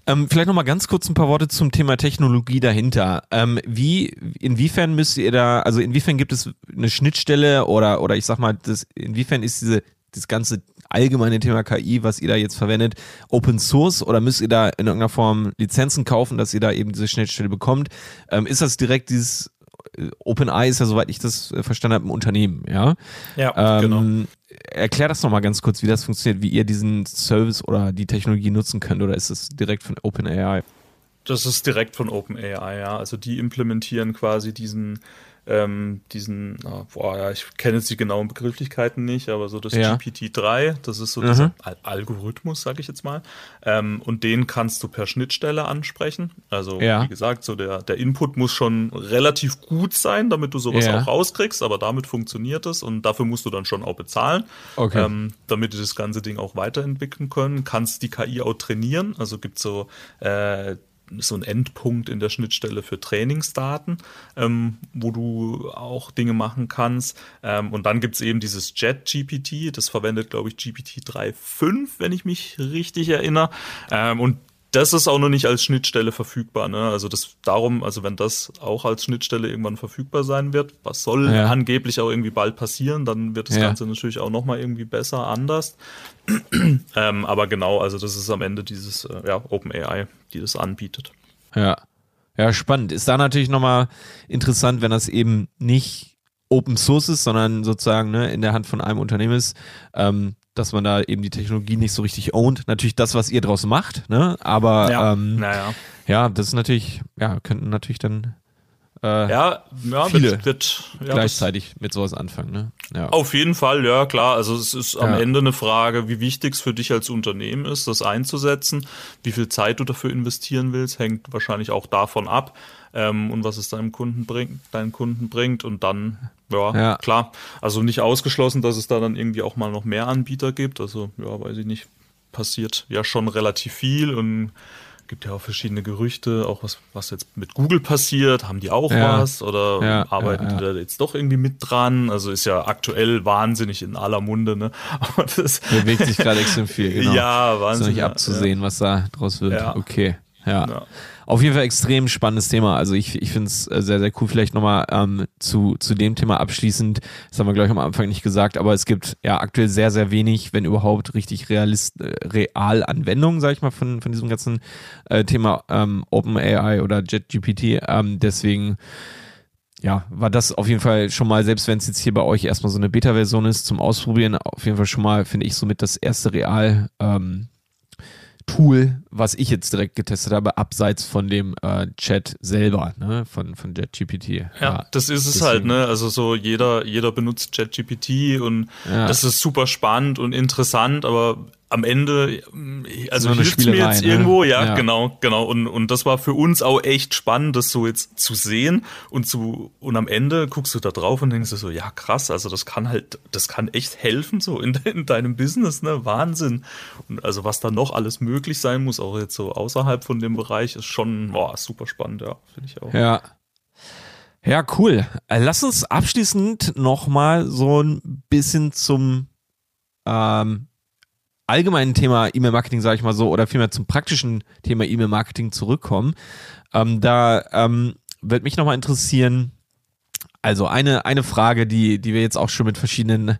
ähm, vielleicht noch mal ganz kurz ein paar Worte zum Thema Technologie dahinter. Ähm, wie, inwiefern müsst ihr da, also inwiefern gibt es eine Schnittstelle oder oder ich sag mal, das, inwiefern ist diese das ganze allgemeine Thema KI, was ihr da jetzt verwendet, Open Source oder müsst ihr da in irgendeiner Form Lizenzen kaufen, dass ihr da eben diese Schnittstelle bekommt? Ähm, ist das direkt dieses äh, OpenEye ist ja, soweit ich das äh, verstanden habe, ein Unternehmen, ja? Ja, ähm, genau. Erklär das nochmal ganz kurz, wie das funktioniert, wie ihr diesen Service oder die Technologie nutzen könnt oder ist es direkt von OpenAI? Das ist direkt von OpenAI, ja. Also die implementieren quasi diesen ähm, diesen, oh, boah, ja, ich kenne jetzt die genauen Begrifflichkeiten nicht, aber so das ja. GPT-3, das ist so mhm. dieser Al Algorithmus, sage ich jetzt mal. Ähm, und den kannst du per Schnittstelle ansprechen. Also ja. wie gesagt, so der, der Input muss schon relativ gut sein, damit du sowas ja. auch rauskriegst, aber damit funktioniert es und dafür musst du dann schon auch bezahlen, okay. ähm, damit du das ganze Ding auch weiterentwickeln können. Kannst die KI auch trainieren, also gibt so äh, so ein Endpunkt in der Schnittstelle für Trainingsdaten, ähm, wo du auch Dinge machen kannst. Ähm, und dann gibt es eben dieses Jet-GPT, das verwendet, glaube ich, GPT 3.5, wenn ich mich richtig erinnere. Ähm, und das ist auch noch nicht als Schnittstelle verfügbar. Ne? Also das darum, also wenn das auch als Schnittstelle irgendwann verfügbar sein wird, was soll ja. angeblich auch irgendwie bald passieren, dann wird das ja. Ganze natürlich auch nochmal irgendwie besser, anders. ähm, aber genau, also das ist am Ende dieses äh, ja, OpenAI, die das anbietet. Ja. Ja, spannend. Ist da natürlich nochmal interessant, wenn das eben nicht Open Source ist, sondern sozusagen ne, in der Hand von einem Unternehmen ist, ähm, dass man da eben die Technologie nicht so richtig ownt. Natürlich das, was ihr draus macht, ne? Aber ja, ähm, naja. ja das ist natürlich, ja, könnten natürlich dann äh, ja, ja, viele wird, wird ja, gleichzeitig mit sowas anfangen. Ne? Ja. Auf jeden Fall, ja klar. Also es ist am ja. Ende eine Frage, wie wichtig es für dich als Unternehmen ist, das einzusetzen, wie viel Zeit du dafür investieren willst, hängt wahrscheinlich auch davon ab ähm, und was es deinem Kunden bringt, deinen Kunden bringt und dann ja, ja, klar. Also nicht ausgeschlossen, dass es da dann irgendwie auch mal noch mehr Anbieter gibt. Also ja, weiß ich nicht, passiert ja schon relativ viel und gibt ja auch verschiedene Gerüchte, auch was, was jetzt mit Google passiert, haben die auch ja. was oder ja, arbeiten die da jetzt doch irgendwie mit dran? Also ist ja aktuell wahnsinnig in aller Munde, ne? Aber das bewegt sich gerade extrem viel, genau. Ja, wahnsinnig. Ist nicht abzusehen, was da draus wird. Okay. Ja. Auf jeden Fall extrem spannendes Thema. Also ich, ich finde es äh, sehr, sehr cool. Vielleicht nochmal ähm, zu, zu dem Thema abschließend. Das haben wir gleich am Anfang nicht gesagt, aber es gibt ja aktuell sehr, sehr wenig, wenn überhaupt richtig realist, äh, real Anwendungen, sag ich mal, von, von diesem ganzen äh, Thema ähm, OpenAI oder JetGPT. Ähm, deswegen ja, war das auf jeden Fall schon mal, selbst wenn es jetzt hier bei euch erstmal so eine Beta-Version ist, zum Ausprobieren, auf jeden Fall schon mal, finde ich, somit das erste real ähm, Tool, was ich jetzt direkt getestet habe, abseits von dem äh, Chat selber, ne, von, von JetGPT. Ja, ja, das ist es halt, ne? Also so jeder, jeder benutzt JetGPT und ja. das ist super spannend und interessant, aber am Ende, also hilft mir jetzt ne? irgendwo, ja, ja, genau, genau. Und, und das war für uns auch echt spannend, das so jetzt zu sehen und zu, und am Ende guckst du da drauf und denkst du so, ja, krass, also das kann halt, das kann echt helfen, so in, in deinem Business, ne, Wahnsinn. Und also was da noch alles möglich sein muss, auch jetzt so außerhalb von dem Bereich, ist schon, boah, super spannend, ja, finde ich auch. Ja. Ja, cool. Äh, lass uns abschließend nochmal so ein bisschen zum, ähm, allgemeinen Thema E-Mail-Marketing, sage ich mal so, oder vielmehr zum praktischen Thema E-Mail-Marketing zurückkommen. Ähm, da ähm, wird mich nochmal interessieren, also eine, eine Frage, die, die wir jetzt auch schon mit verschiedenen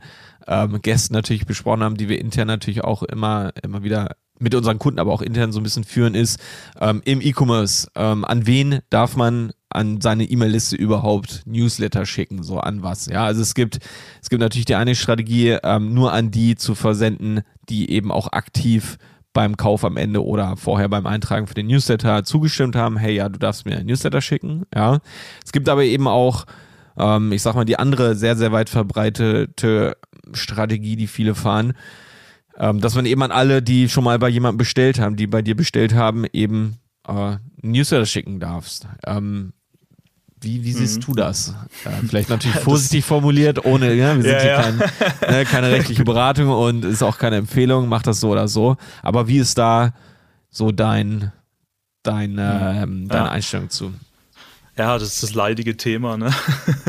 ähm, Gästen natürlich besprochen haben, die wir intern natürlich auch immer, immer wieder mit unseren Kunden, aber auch intern so ein bisschen führen, ist ähm, im E-Commerce, ähm, an wen darf man an seine E-Mail-Liste überhaupt Newsletter schicken, so an was. Ja, also es gibt, es gibt natürlich die eine Strategie, ähm, nur an die zu versenden, die eben auch aktiv beim Kauf am Ende oder vorher beim Eintragen für den Newsletter zugestimmt haben, hey, ja, du darfst mir einen Newsletter schicken, ja. Es gibt aber eben auch, ähm, ich sag mal, die andere sehr, sehr weit verbreitete Strategie, die viele fahren, ähm, dass man eben an alle, die schon mal bei jemandem bestellt haben, die bei dir bestellt haben, eben äh, Newsletter schicken darfst. Ähm, wie, wie siehst mhm. du das? Äh, vielleicht natürlich vorsichtig formuliert, ohne, ja, wir sind ja, hier ja. Kein, ne, keine rechtliche Beratung und ist auch keine Empfehlung, mach das so oder so. Aber wie ist da so dein, dein, ähm, deine Einstellung zu? Ja, das ist das leidige Thema, ne?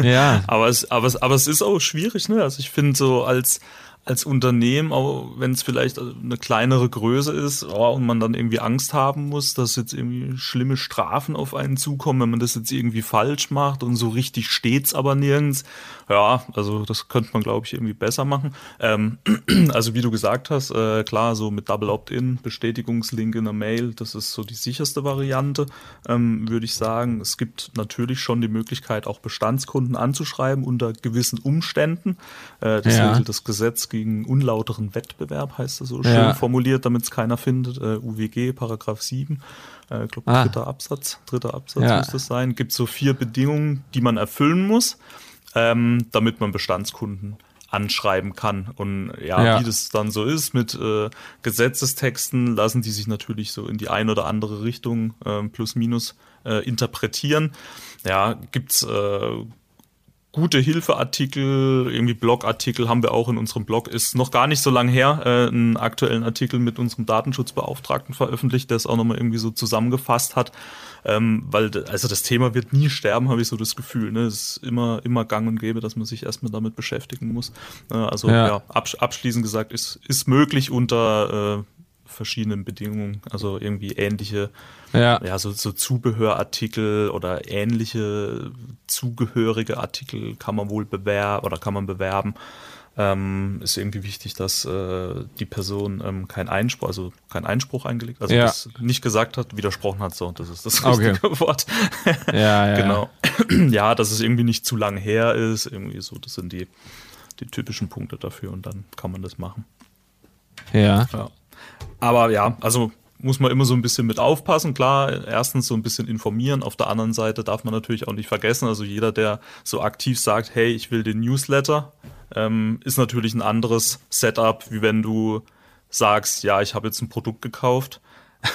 Ja. aber es, aber es, aber es ist auch schwierig, ne? Also ich finde so als, als Unternehmen, auch wenn es vielleicht eine kleinere Größe ist oh, und man dann irgendwie Angst haben muss, dass jetzt irgendwie schlimme Strafen auf einen zukommen, wenn man das jetzt irgendwie falsch macht und so richtig steht's aber nirgends. Ja, also das könnte man, glaube ich, irgendwie besser machen. Ähm, also wie du gesagt hast, äh, klar, so mit Double Opt-in, Bestätigungslink in der Mail, das ist so die sicherste Variante, ähm, würde ich sagen. Es gibt natürlich schon die Möglichkeit, auch Bestandskunden anzuschreiben unter gewissen Umständen. Äh, das ja. regelt das Gesetz gegen unlauteren Wettbewerb, heißt das so schön ja. formuliert, damit es keiner findet. Äh, UWG, Paragraph 7. Äh, ich glaube, ah. dritter Absatz, dritter Absatz ja. müsste es sein. Gibt so vier Bedingungen, die man erfüllen muss ähm, damit man Bestandskunden anschreiben kann. Und ja, ja, wie das dann so ist mit äh, Gesetzestexten, lassen die sich natürlich so in die eine oder andere Richtung äh, plus minus äh, interpretieren. Ja, gibt's äh, gute Hilfeartikel, irgendwie Blogartikel haben wir auch in unserem Blog. Ist noch gar nicht so lang her, äh, einen aktuellen Artikel mit unserem Datenschutzbeauftragten veröffentlicht, der es auch nochmal irgendwie so zusammengefasst hat. Ähm, weil, also das Thema wird nie sterben, habe ich so das Gefühl. Ne? Es ist immer, immer gang und gäbe, dass man sich erstmal damit beschäftigen muss. Äh, also ja, ja absch abschließend gesagt, ist, ist möglich unter äh, verschiedenen Bedingungen, also irgendwie ähnliche, ja, ja so, so Zubehörartikel oder ähnliche zugehörige Artikel kann man wohl bewerben oder kann man bewerben. Ähm, ist irgendwie wichtig, dass äh, die Person ähm, kein Einspruch, also kein Einspruch eingelegt, also ja. das nicht gesagt hat, widersprochen hat, so, das ist das richtige okay. Wort. ja, ja, genau. ja, dass es irgendwie nicht zu lang her ist, irgendwie so, das sind die, die typischen Punkte dafür und dann kann man das machen. Ja. ja. Aber ja, also muss man immer so ein bisschen mit aufpassen. Klar, erstens so ein bisschen informieren. Auf der anderen Seite darf man natürlich auch nicht vergessen, also jeder, der so aktiv sagt, hey, ich will den Newsletter, ähm, ist natürlich ein anderes Setup, wie wenn du sagst, ja, ich habe jetzt ein Produkt gekauft.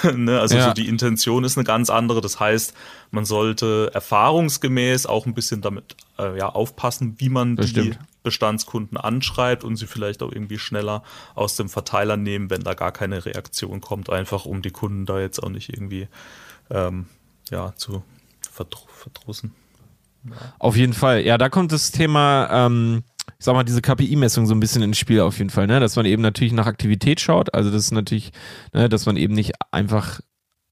ne? Also ja. so die Intention ist eine ganz andere. Das heißt, man sollte erfahrungsgemäß auch ein bisschen damit äh, ja, aufpassen, wie man das die stimmt. Bestandskunden anschreibt und sie vielleicht auch irgendwie schneller aus dem Verteiler nehmen, wenn da gar keine Reaktion kommt, einfach um die Kunden da jetzt auch nicht irgendwie ähm, ja, zu verdrussen. Auf jeden Fall. Ja, da kommt das Thema ähm, ich sag mal, diese KPI-Messung so ein bisschen ins Spiel auf jeden Fall, ne? Dass man eben natürlich nach Aktivität schaut. Also das ist natürlich, ne, dass man eben nicht einfach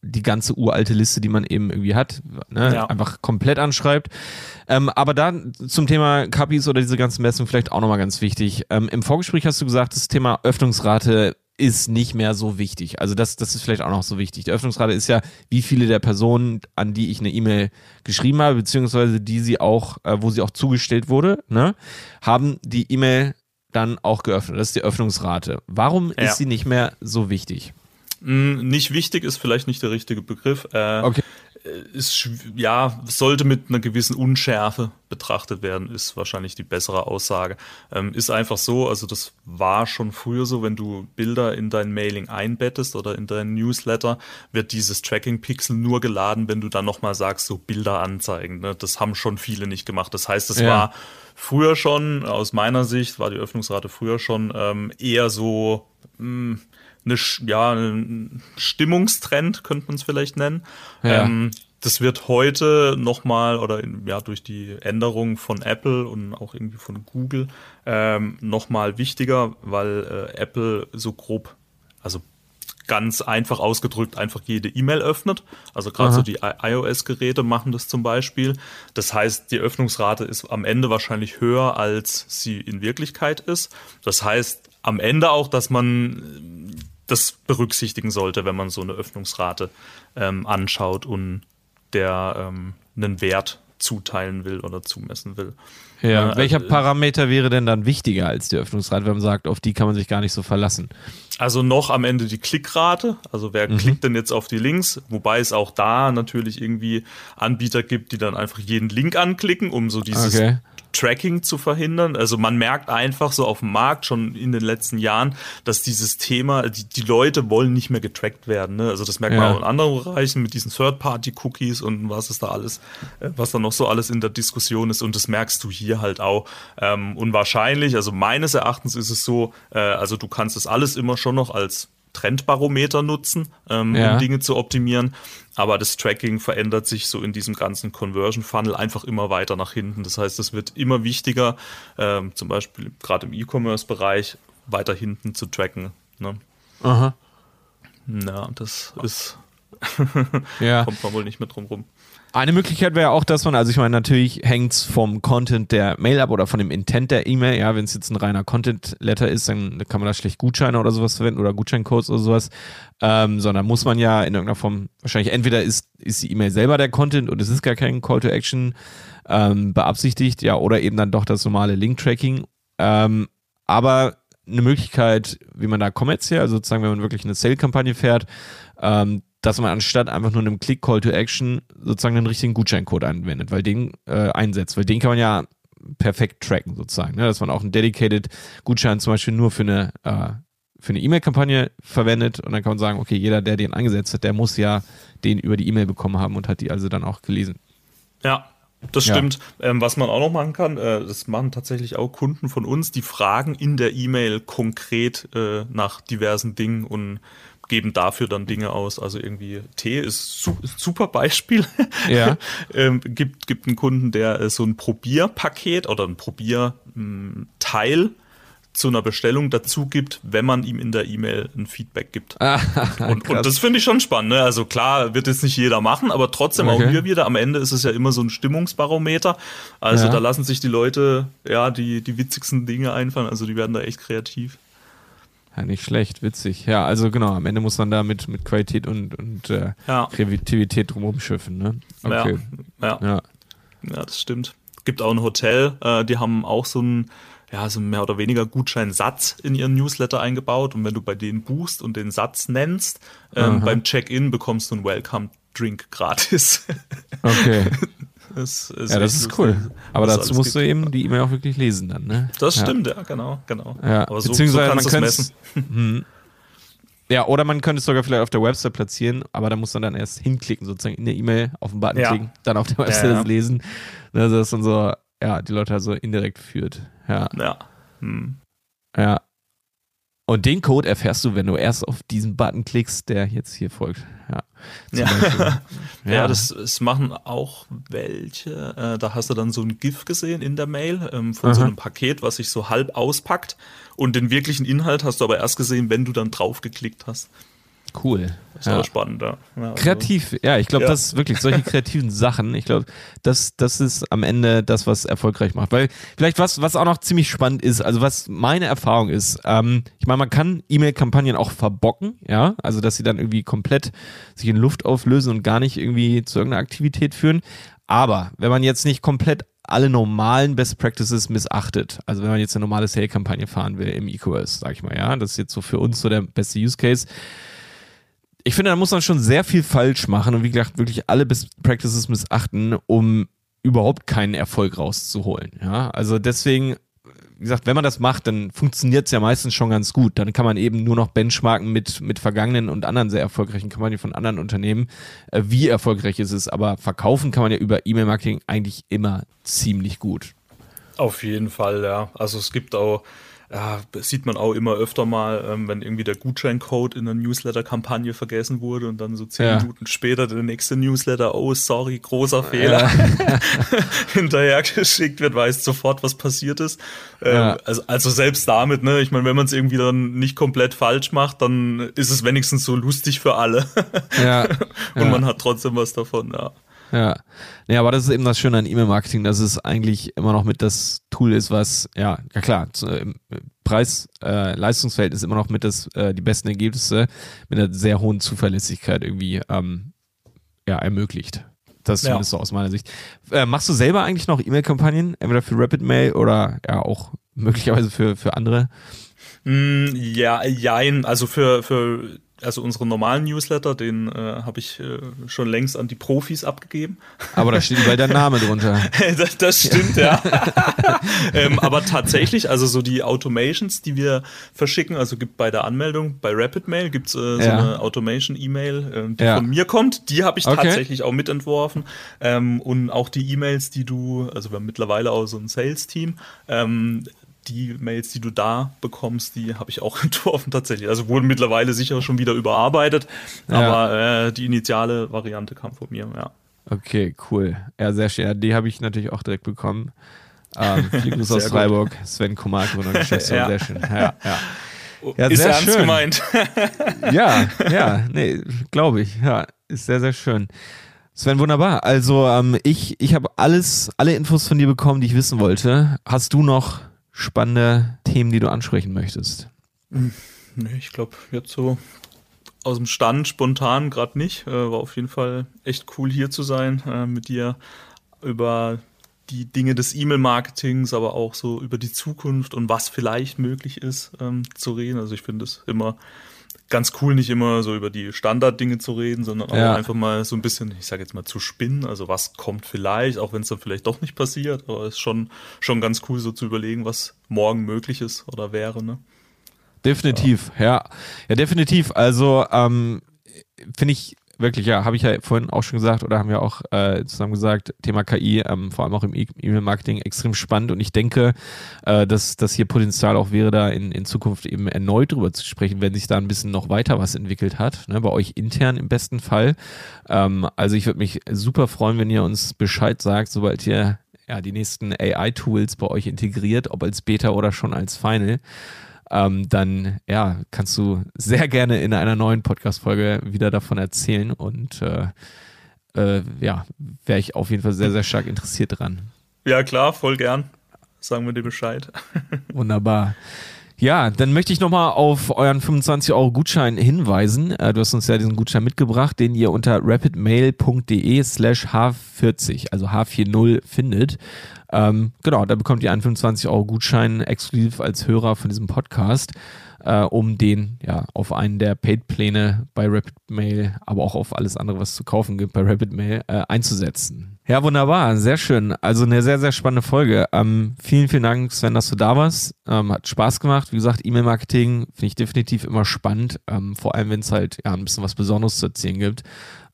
die ganze uralte Liste, die man eben irgendwie hat, ne, ja. einfach komplett anschreibt. Ähm, aber dann zum Thema KPIs oder diese ganzen Messungen vielleicht auch nochmal ganz wichtig. Ähm, Im Vorgespräch hast du gesagt, das Thema Öffnungsrate ist nicht mehr so wichtig. Also das, das ist vielleicht auch noch so wichtig. Die Öffnungsrate ist ja, wie viele der Personen, an die ich eine E-Mail geschrieben habe, beziehungsweise die sie auch, äh, wo sie auch zugestellt wurde, ne, haben die E-Mail dann auch geöffnet. Das ist die Öffnungsrate. Warum ja. ist sie nicht mehr so wichtig? Hm, nicht wichtig ist vielleicht nicht der richtige Begriff. Äh, okay. Ist, ja, sollte mit einer gewissen Unschärfe betrachtet werden, ist wahrscheinlich die bessere Aussage. Ähm, ist einfach so, also das war schon früher so, wenn du Bilder in dein Mailing einbettest oder in dein Newsletter, wird dieses Tracking-Pixel nur geladen, wenn du dann nochmal sagst, so Bilder anzeigen. Ne? Das haben schon viele nicht gemacht. Das heißt, es ja. war früher schon, aus meiner Sicht, war die Öffnungsrate früher schon ähm, eher so, mh, hm, eine, ja, ein Stimmungstrend, könnte man es vielleicht nennen. Ja. Ähm, das wird heute nochmal oder ja durch die Änderung von Apple und auch irgendwie von Google ähm, nochmal wichtiger, weil äh, Apple so grob, also ganz einfach ausgedrückt, einfach jede E-Mail öffnet. Also gerade so die iOS-Geräte machen das zum Beispiel. Das heißt, die Öffnungsrate ist am Ende wahrscheinlich höher, als sie in Wirklichkeit ist. Das heißt am Ende auch, dass man das berücksichtigen sollte, wenn man so eine Öffnungsrate ähm, anschaut und der ähm, einen Wert zuteilen will oder zumessen will. Ja, äh, welcher also, Parameter wäre denn dann wichtiger als die Öffnungsrate, wenn man sagt, auf die kann man sich gar nicht so verlassen? Also noch am Ende die Klickrate, also wer mhm. klickt denn jetzt auf die Links, wobei es auch da natürlich irgendwie Anbieter gibt, die dann einfach jeden Link anklicken, um so dieses okay. Tracking zu verhindern. Also man merkt einfach so auf dem Markt schon in den letzten Jahren, dass dieses Thema, die, die Leute wollen nicht mehr getrackt werden. Ne? Also das merkt ja. man auch in anderen Bereichen mit diesen Third-Party-Cookies und was ist da alles, äh, was da noch so alles in der Diskussion ist und das merkst du hier halt auch. Ähm, und wahrscheinlich, also meines Erachtens ist es so, äh, also du kannst das alles immer schon noch als Trendbarometer nutzen, ähm, ja. um Dinge zu optimieren. Aber das Tracking verändert sich so in diesem ganzen Conversion Funnel einfach immer weiter nach hinten. Das heißt, es wird immer wichtiger, ähm, zum Beispiel gerade im E-Commerce-Bereich weiter hinten zu tracken. Ne? Aha. Ja, das ist ja. kommt man wohl nicht mehr drum rum. Eine Möglichkeit wäre auch, dass man, also ich meine, natürlich hängt es vom Content der Mail ab oder von dem Intent der E-Mail. Ja, wenn es jetzt ein reiner Content-Letter ist, dann kann man da schlecht Gutscheine oder sowas verwenden oder Gutscheincodes oder sowas. Ähm, sondern muss man ja in irgendeiner Form, wahrscheinlich entweder ist, ist die E-Mail selber der Content und es ist gar kein Call to Action ähm, beabsichtigt, ja, oder eben dann doch das normale Link-Tracking. Ähm, aber eine Möglichkeit, wie man da kommerziell, also sozusagen, wenn man wirklich eine Sale-Kampagne fährt, ähm, dass man anstatt einfach nur einem Click Call to Action sozusagen einen richtigen Gutscheincode anwendet, weil den äh, einsetzt, weil den kann man ja perfekt tracken sozusagen, ne? dass man auch einen dedicated Gutschein zum Beispiel nur für eine äh, für eine E-Mail-Kampagne verwendet und dann kann man sagen, okay, jeder, der den eingesetzt hat, der muss ja den über die E-Mail bekommen haben und hat die also dann auch gelesen. Ja, das stimmt. Ja. Ähm, was man auch noch machen kann, äh, das machen tatsächlich auch Kunden von uns, die fragen in der E-Mail konkret äh, nach diversen Dingen und geben dafür dann Dinge aus. Also irgendwie Tee ist su super Beispiel. Ja. ähm, gibt, gibt einen Kunden, der äh, so ein Probierpaket oder ein Probierteil zu einer Bestellung dazu gibt, wenn man ihm in der E-Mail ein Feedback gibt. Ah, und, und, das finde ich schon spannend. Ne? Also klar, wird jetzt nicht jeder machen, aber trotzdem okay. auch hier wieder. Am Ende ist es ja immer so ein Stimmungsbarometer. Also ja. da lassen sich die Leute ja die, die witzigsten Dinge einfallen. Also die werden da echt kreativ. Ja, nicht schlecht, witzig. Ja, also genau, am Ende muss man da mit, mit Qualität und, und äh, ja. Kreativität drumherum schiffen. Ne? Okay. Ja, ja. ja. ja das stimmt. Gibt auch ein Hotel, äh, die haben auch so ein ja, so mehr oder weniger Gutscheinsatz in ihren Newsletter eingebaut. Und wenn du bei denen buchst und den Satz nennst, ähm, beim Check-in bekommst du einen Welcome-Drink gratis. Okay. Das ist ja, das ist cool. Aber dazu musst du eben die E-Mail auch wirklich lesen dann, ne? Das stimmt, ja, genau, genau. Ja, Aber so, beziehungsweise so man messen. Hm. Ja, oder man könnte es sogar vielleicht auf der Website platzieren, aber da muss man dann erst hinklicken, sozusagen in der E-Mail auf den Button ja. klicken, dann auf der Website ja. lesen. Also das ist dann so, ja, die Leute also indirekt führt. Ja. Ja. Hm. Ja. Und den Code erfährst du, wenn du erst auf diesen Button klickst, der jetzt hier folgt. Ja, ja. ja. ja das, das, machen auch welche. Äh, da hast du dann so ein GIF gesehen in der Mail ähm, von Aha. so einem Paket, was sich so halb auspackt. Und den wirklichen Inhalt hast du aber erst gesehen, wenn du dann drauf geklickt hast. Cool. Das ist ja. auch spannend, ja. Also, Kreativ, ja, ich glaube, ja. das ist wirklich solche kreativen Sachen. Ich glaube, das, das ist am Ende das, was erfolgreich macht. Weil vielleicht was, was auch noch ziemlich spannend ist, also was meine Erfahrung ist, ähm, ich meine, man kann E-Mail-Kampagnen auch verbocken, ja, also dass sie dann irgendwie komplett sich in Luft auflösen und gar nicht irgendwie zu irgendeiner Aktivität führen. Aber wenn man jetzt nicht komplett alle normalen Best Practices missachtet. Also wenn man jetzt eine normale Sale-Kampagne fahren will im E-Commerce, sag ich mal, ja, das ist jetzt so für uns so der beste Use Case ich finde, da muss man schon sehr viel falsch machen und wie gesagt, wirklich alle Best Practices missachten, um überhaupt keinen Erfolg rauszuholen. Ja, also deswegen, wie gesagt, wenn man das macht, dann funktioniert es ja meistens schon ganz gut. Dann kann man eben nur noch benchmarken mit, mit vergangenen und anderen sehr erfolgreichen Kampagnen von anderen Unternehmen, äh, wie erfolgreich ist es Aber verkaufen kann man ja über E-Mail-Marketing eigentlich immer ziemlich gut. Auf jeden Fall, ja. Also es gibt auch ja, sieht man auch immer öfter mal, ähm, wenn irgendwie der Gutscheincode in der Newsletter-Kampagne vergessen wurde und dann so zehn ja. Minuten später der nächste Newsletter, oh sorry, großer Fehler, ja. hinterhergeschickt wird, weiß sofort, was passiert ist. Ähm, ja. also, also selbst damit, ne, ich meine, wenn man es irgendwie dann nicht komplett falsch macht, dann ist es wenigstens so lustig für alle. ja. und man hat trotzdem was davon, ja. Ja. Nee, aber das ist eben das Schöne an E-Mail-Marketing, dass es eigentlich immer noch mit das Tool ist, was, ja, ja klar, Preis-Leistungsverhältnis äh, immer noch mit das, äh, die besten Ergebnisse mit einer sehr hohen Zuverlässigkeit irgendwie ähm, ja, ermöglicht. Das ist ja. zumindest so aus meiner Sicht. Äh, machst du selber eigentlich noch E-Mail-Kampagnen, entweder für Rapid Mail oder ja auch möglicherweise für, für andere? Mm, ja, jein. Also für, für also unseren normalen Newsletter, den äh, habe ich äh, schon längst an die Profis abgegeben. Aber da steht überall der Name drunter. das, das, stimmt, ja. ähm, aber tatsächlich, also so die Automations, die wir verschicken, also gibt bei der Anmeldung bei Rapid Mail gibt's äh, so ja. eine Automation-E-Mail, äh, die ja. von mir kommt. Die habe ich okay. tatsächlich auch mitentworfen. Ähm, und auch die E-Mails, die du, also wir haben mittlerweile auch so ein Sales-Team, ähm, die Mails, die du da bekommst, die habe ich auch entworfen tatsächlich. Also wurden mittlerweile sicher schon wieder überarbeitet, ja. aber äh, die initiale Variante kam von mir, ja. Okay, cool. Ja, sehr schön. Ja, die habe ich natürlich auch direkt bekommen. Ähm, Grüße aus Freiburg, Sven Kumar, Gründer Geschäftsführer, ja. sehr schön. Ja, ja. Ja, ist sehr ernst schön. gemeint. ja, ja, nee, glaube ich. Ja, ist sehr, sehr schön. Sven, wunderbar. Also ähm, ich, ich habe alles, alle Infos von dir bekommen, die ich wissen wollte. Hast du noch spannende Themen, die du ansprechen möchtest? Hm, nee, ich glaube, jetzt so aus dem Stand spontan gerade nicht. Äh, war auf jeden Fall echt cool hier zu sein, äh, mit dir über die Dinge des E-Mail-Marketings, aber auch so über die Zukunft und was vielleicht möglich ist, ähm, zu reden. Also ich finde es immer ganz cool, nicht immer so über die Standarddinge zu reden, sondern auch ja. einfach mal so ein bisschen, ich sage jetzt mal, zu spinnen. Also was kommt vielleicht, auch wenn es dann vielleicht doch nicht passiert, aber es ist schon, schon ganz cool, so zu überlegen, was morgen möglich ist oder wäre. Ne? Definitiv, ja. ja. Ja, definitiv. Also ähm, finde ich wirklich, ja, habe ich ja vorhin auch schon gesagt oder haben wir auch äh, zusammen gesagt, Thema KI, ähm, vor allem auch im e- E-Mail-Marketing extrem spannend und ich denke, äh, dass, dass hier Potenzial auch wäre, da in, in Zukunft eben erneut drüber zu sprechen, wenn sich da ein bisschen noch weiter was entwickelt hat, ne, bei euch intern im besten Fall. Ähm, also ich würde mich super freuen, wenn ihr uns Bescheid sagt, sobald ihr ja, die nächsten AI-Tools bei euch integriert, ob als Beta oder schon als Final, ähm, dann ja, kannst du sehr gerne in einer neuen Podcast-Folge wieder davon erzählen und äh, äh, ja, wäre ich auf jeden Fall sehr, sehr stark interessiert dran. Ja, klar, voll gern. Sagen wir dir Bescheid. Wunderbar. Ja, dann möchte ich nochmal auf euren 25 Euro Gutschein hinweisen. Äh, du hast uns ja diesen Gutschein mitgebracht, den ihr unter rapidmail.de slash h40, also h40 findet. Ähm, genau, da bekommt ihr einen 25 Euro Gutschein exklusiv als Hörer von diesem Podcast äh, um den ja auf einen der Paid-Pläne bei Rapid Mail, aber auch auf alles andere, was zu kaufen gibt bei Rapid Mail, äh, einzusetzen. Ja, wunderbar, sehr schön. Also eine sehr, sehr spannende Folge. Ähm, vielen, vielen Dank, Sven, dass du da warst. Ähm, hat Spaß gemacht. Wie gesagt, E-Mail-Marketing finde ich definitiv immer spannend, ähm, vor allem wenn es halt ja, ein bisschen was Besonderes zu erzählen gibt.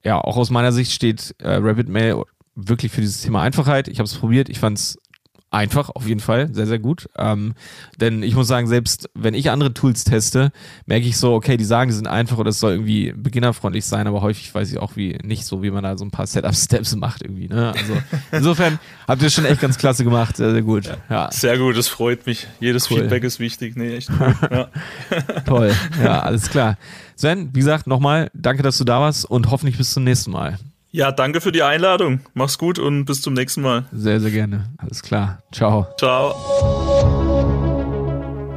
Ja, auch aus meiner Sicht steht äh, Rapid Mail wirklich für dieses Thema Einfachheit. Ich habe es probiert, ich fand es einfach, auf jeden Fall, sehr, sehr gut. Ähm, denn ich muss sagen, selbst wenn ich andere Tools teste, merke ich so, okay, die sagen, die sind einfach oder es soll irgendwie beginnerfreundlich sein, aber häufig weiß ich auch wie nicht so, wie man da so ein paar Setup-Steps macht irgendwie. Ne? Also insofern habt ihr schon echt ganz klasse gemacht, sehr, sehr gut. Ja. Sehr gut, das freut mich. Jedes cool. Feedback ist wichtig. Nee, echt cool. Ja. Toll, ja, alles klar. Sven, wie gesagt, nochmal, danke, dass du da warst und hoffentlich bis zum nächsten Mal. Ja, danke für die Einladung. Mach's gut und bis zum nächsten Mal. Sehr, sehr gerne. Alles klar. Ciao. Ciao.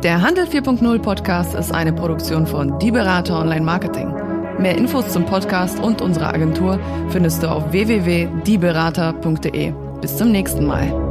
Der Handel 4.0 Podcast ist eine Produktion von Die Berater Online Marketing. Mehr Infos zum Podcast und unserer Agentur findest du auf www.dieberater.de. Bis zum nächsten Mal.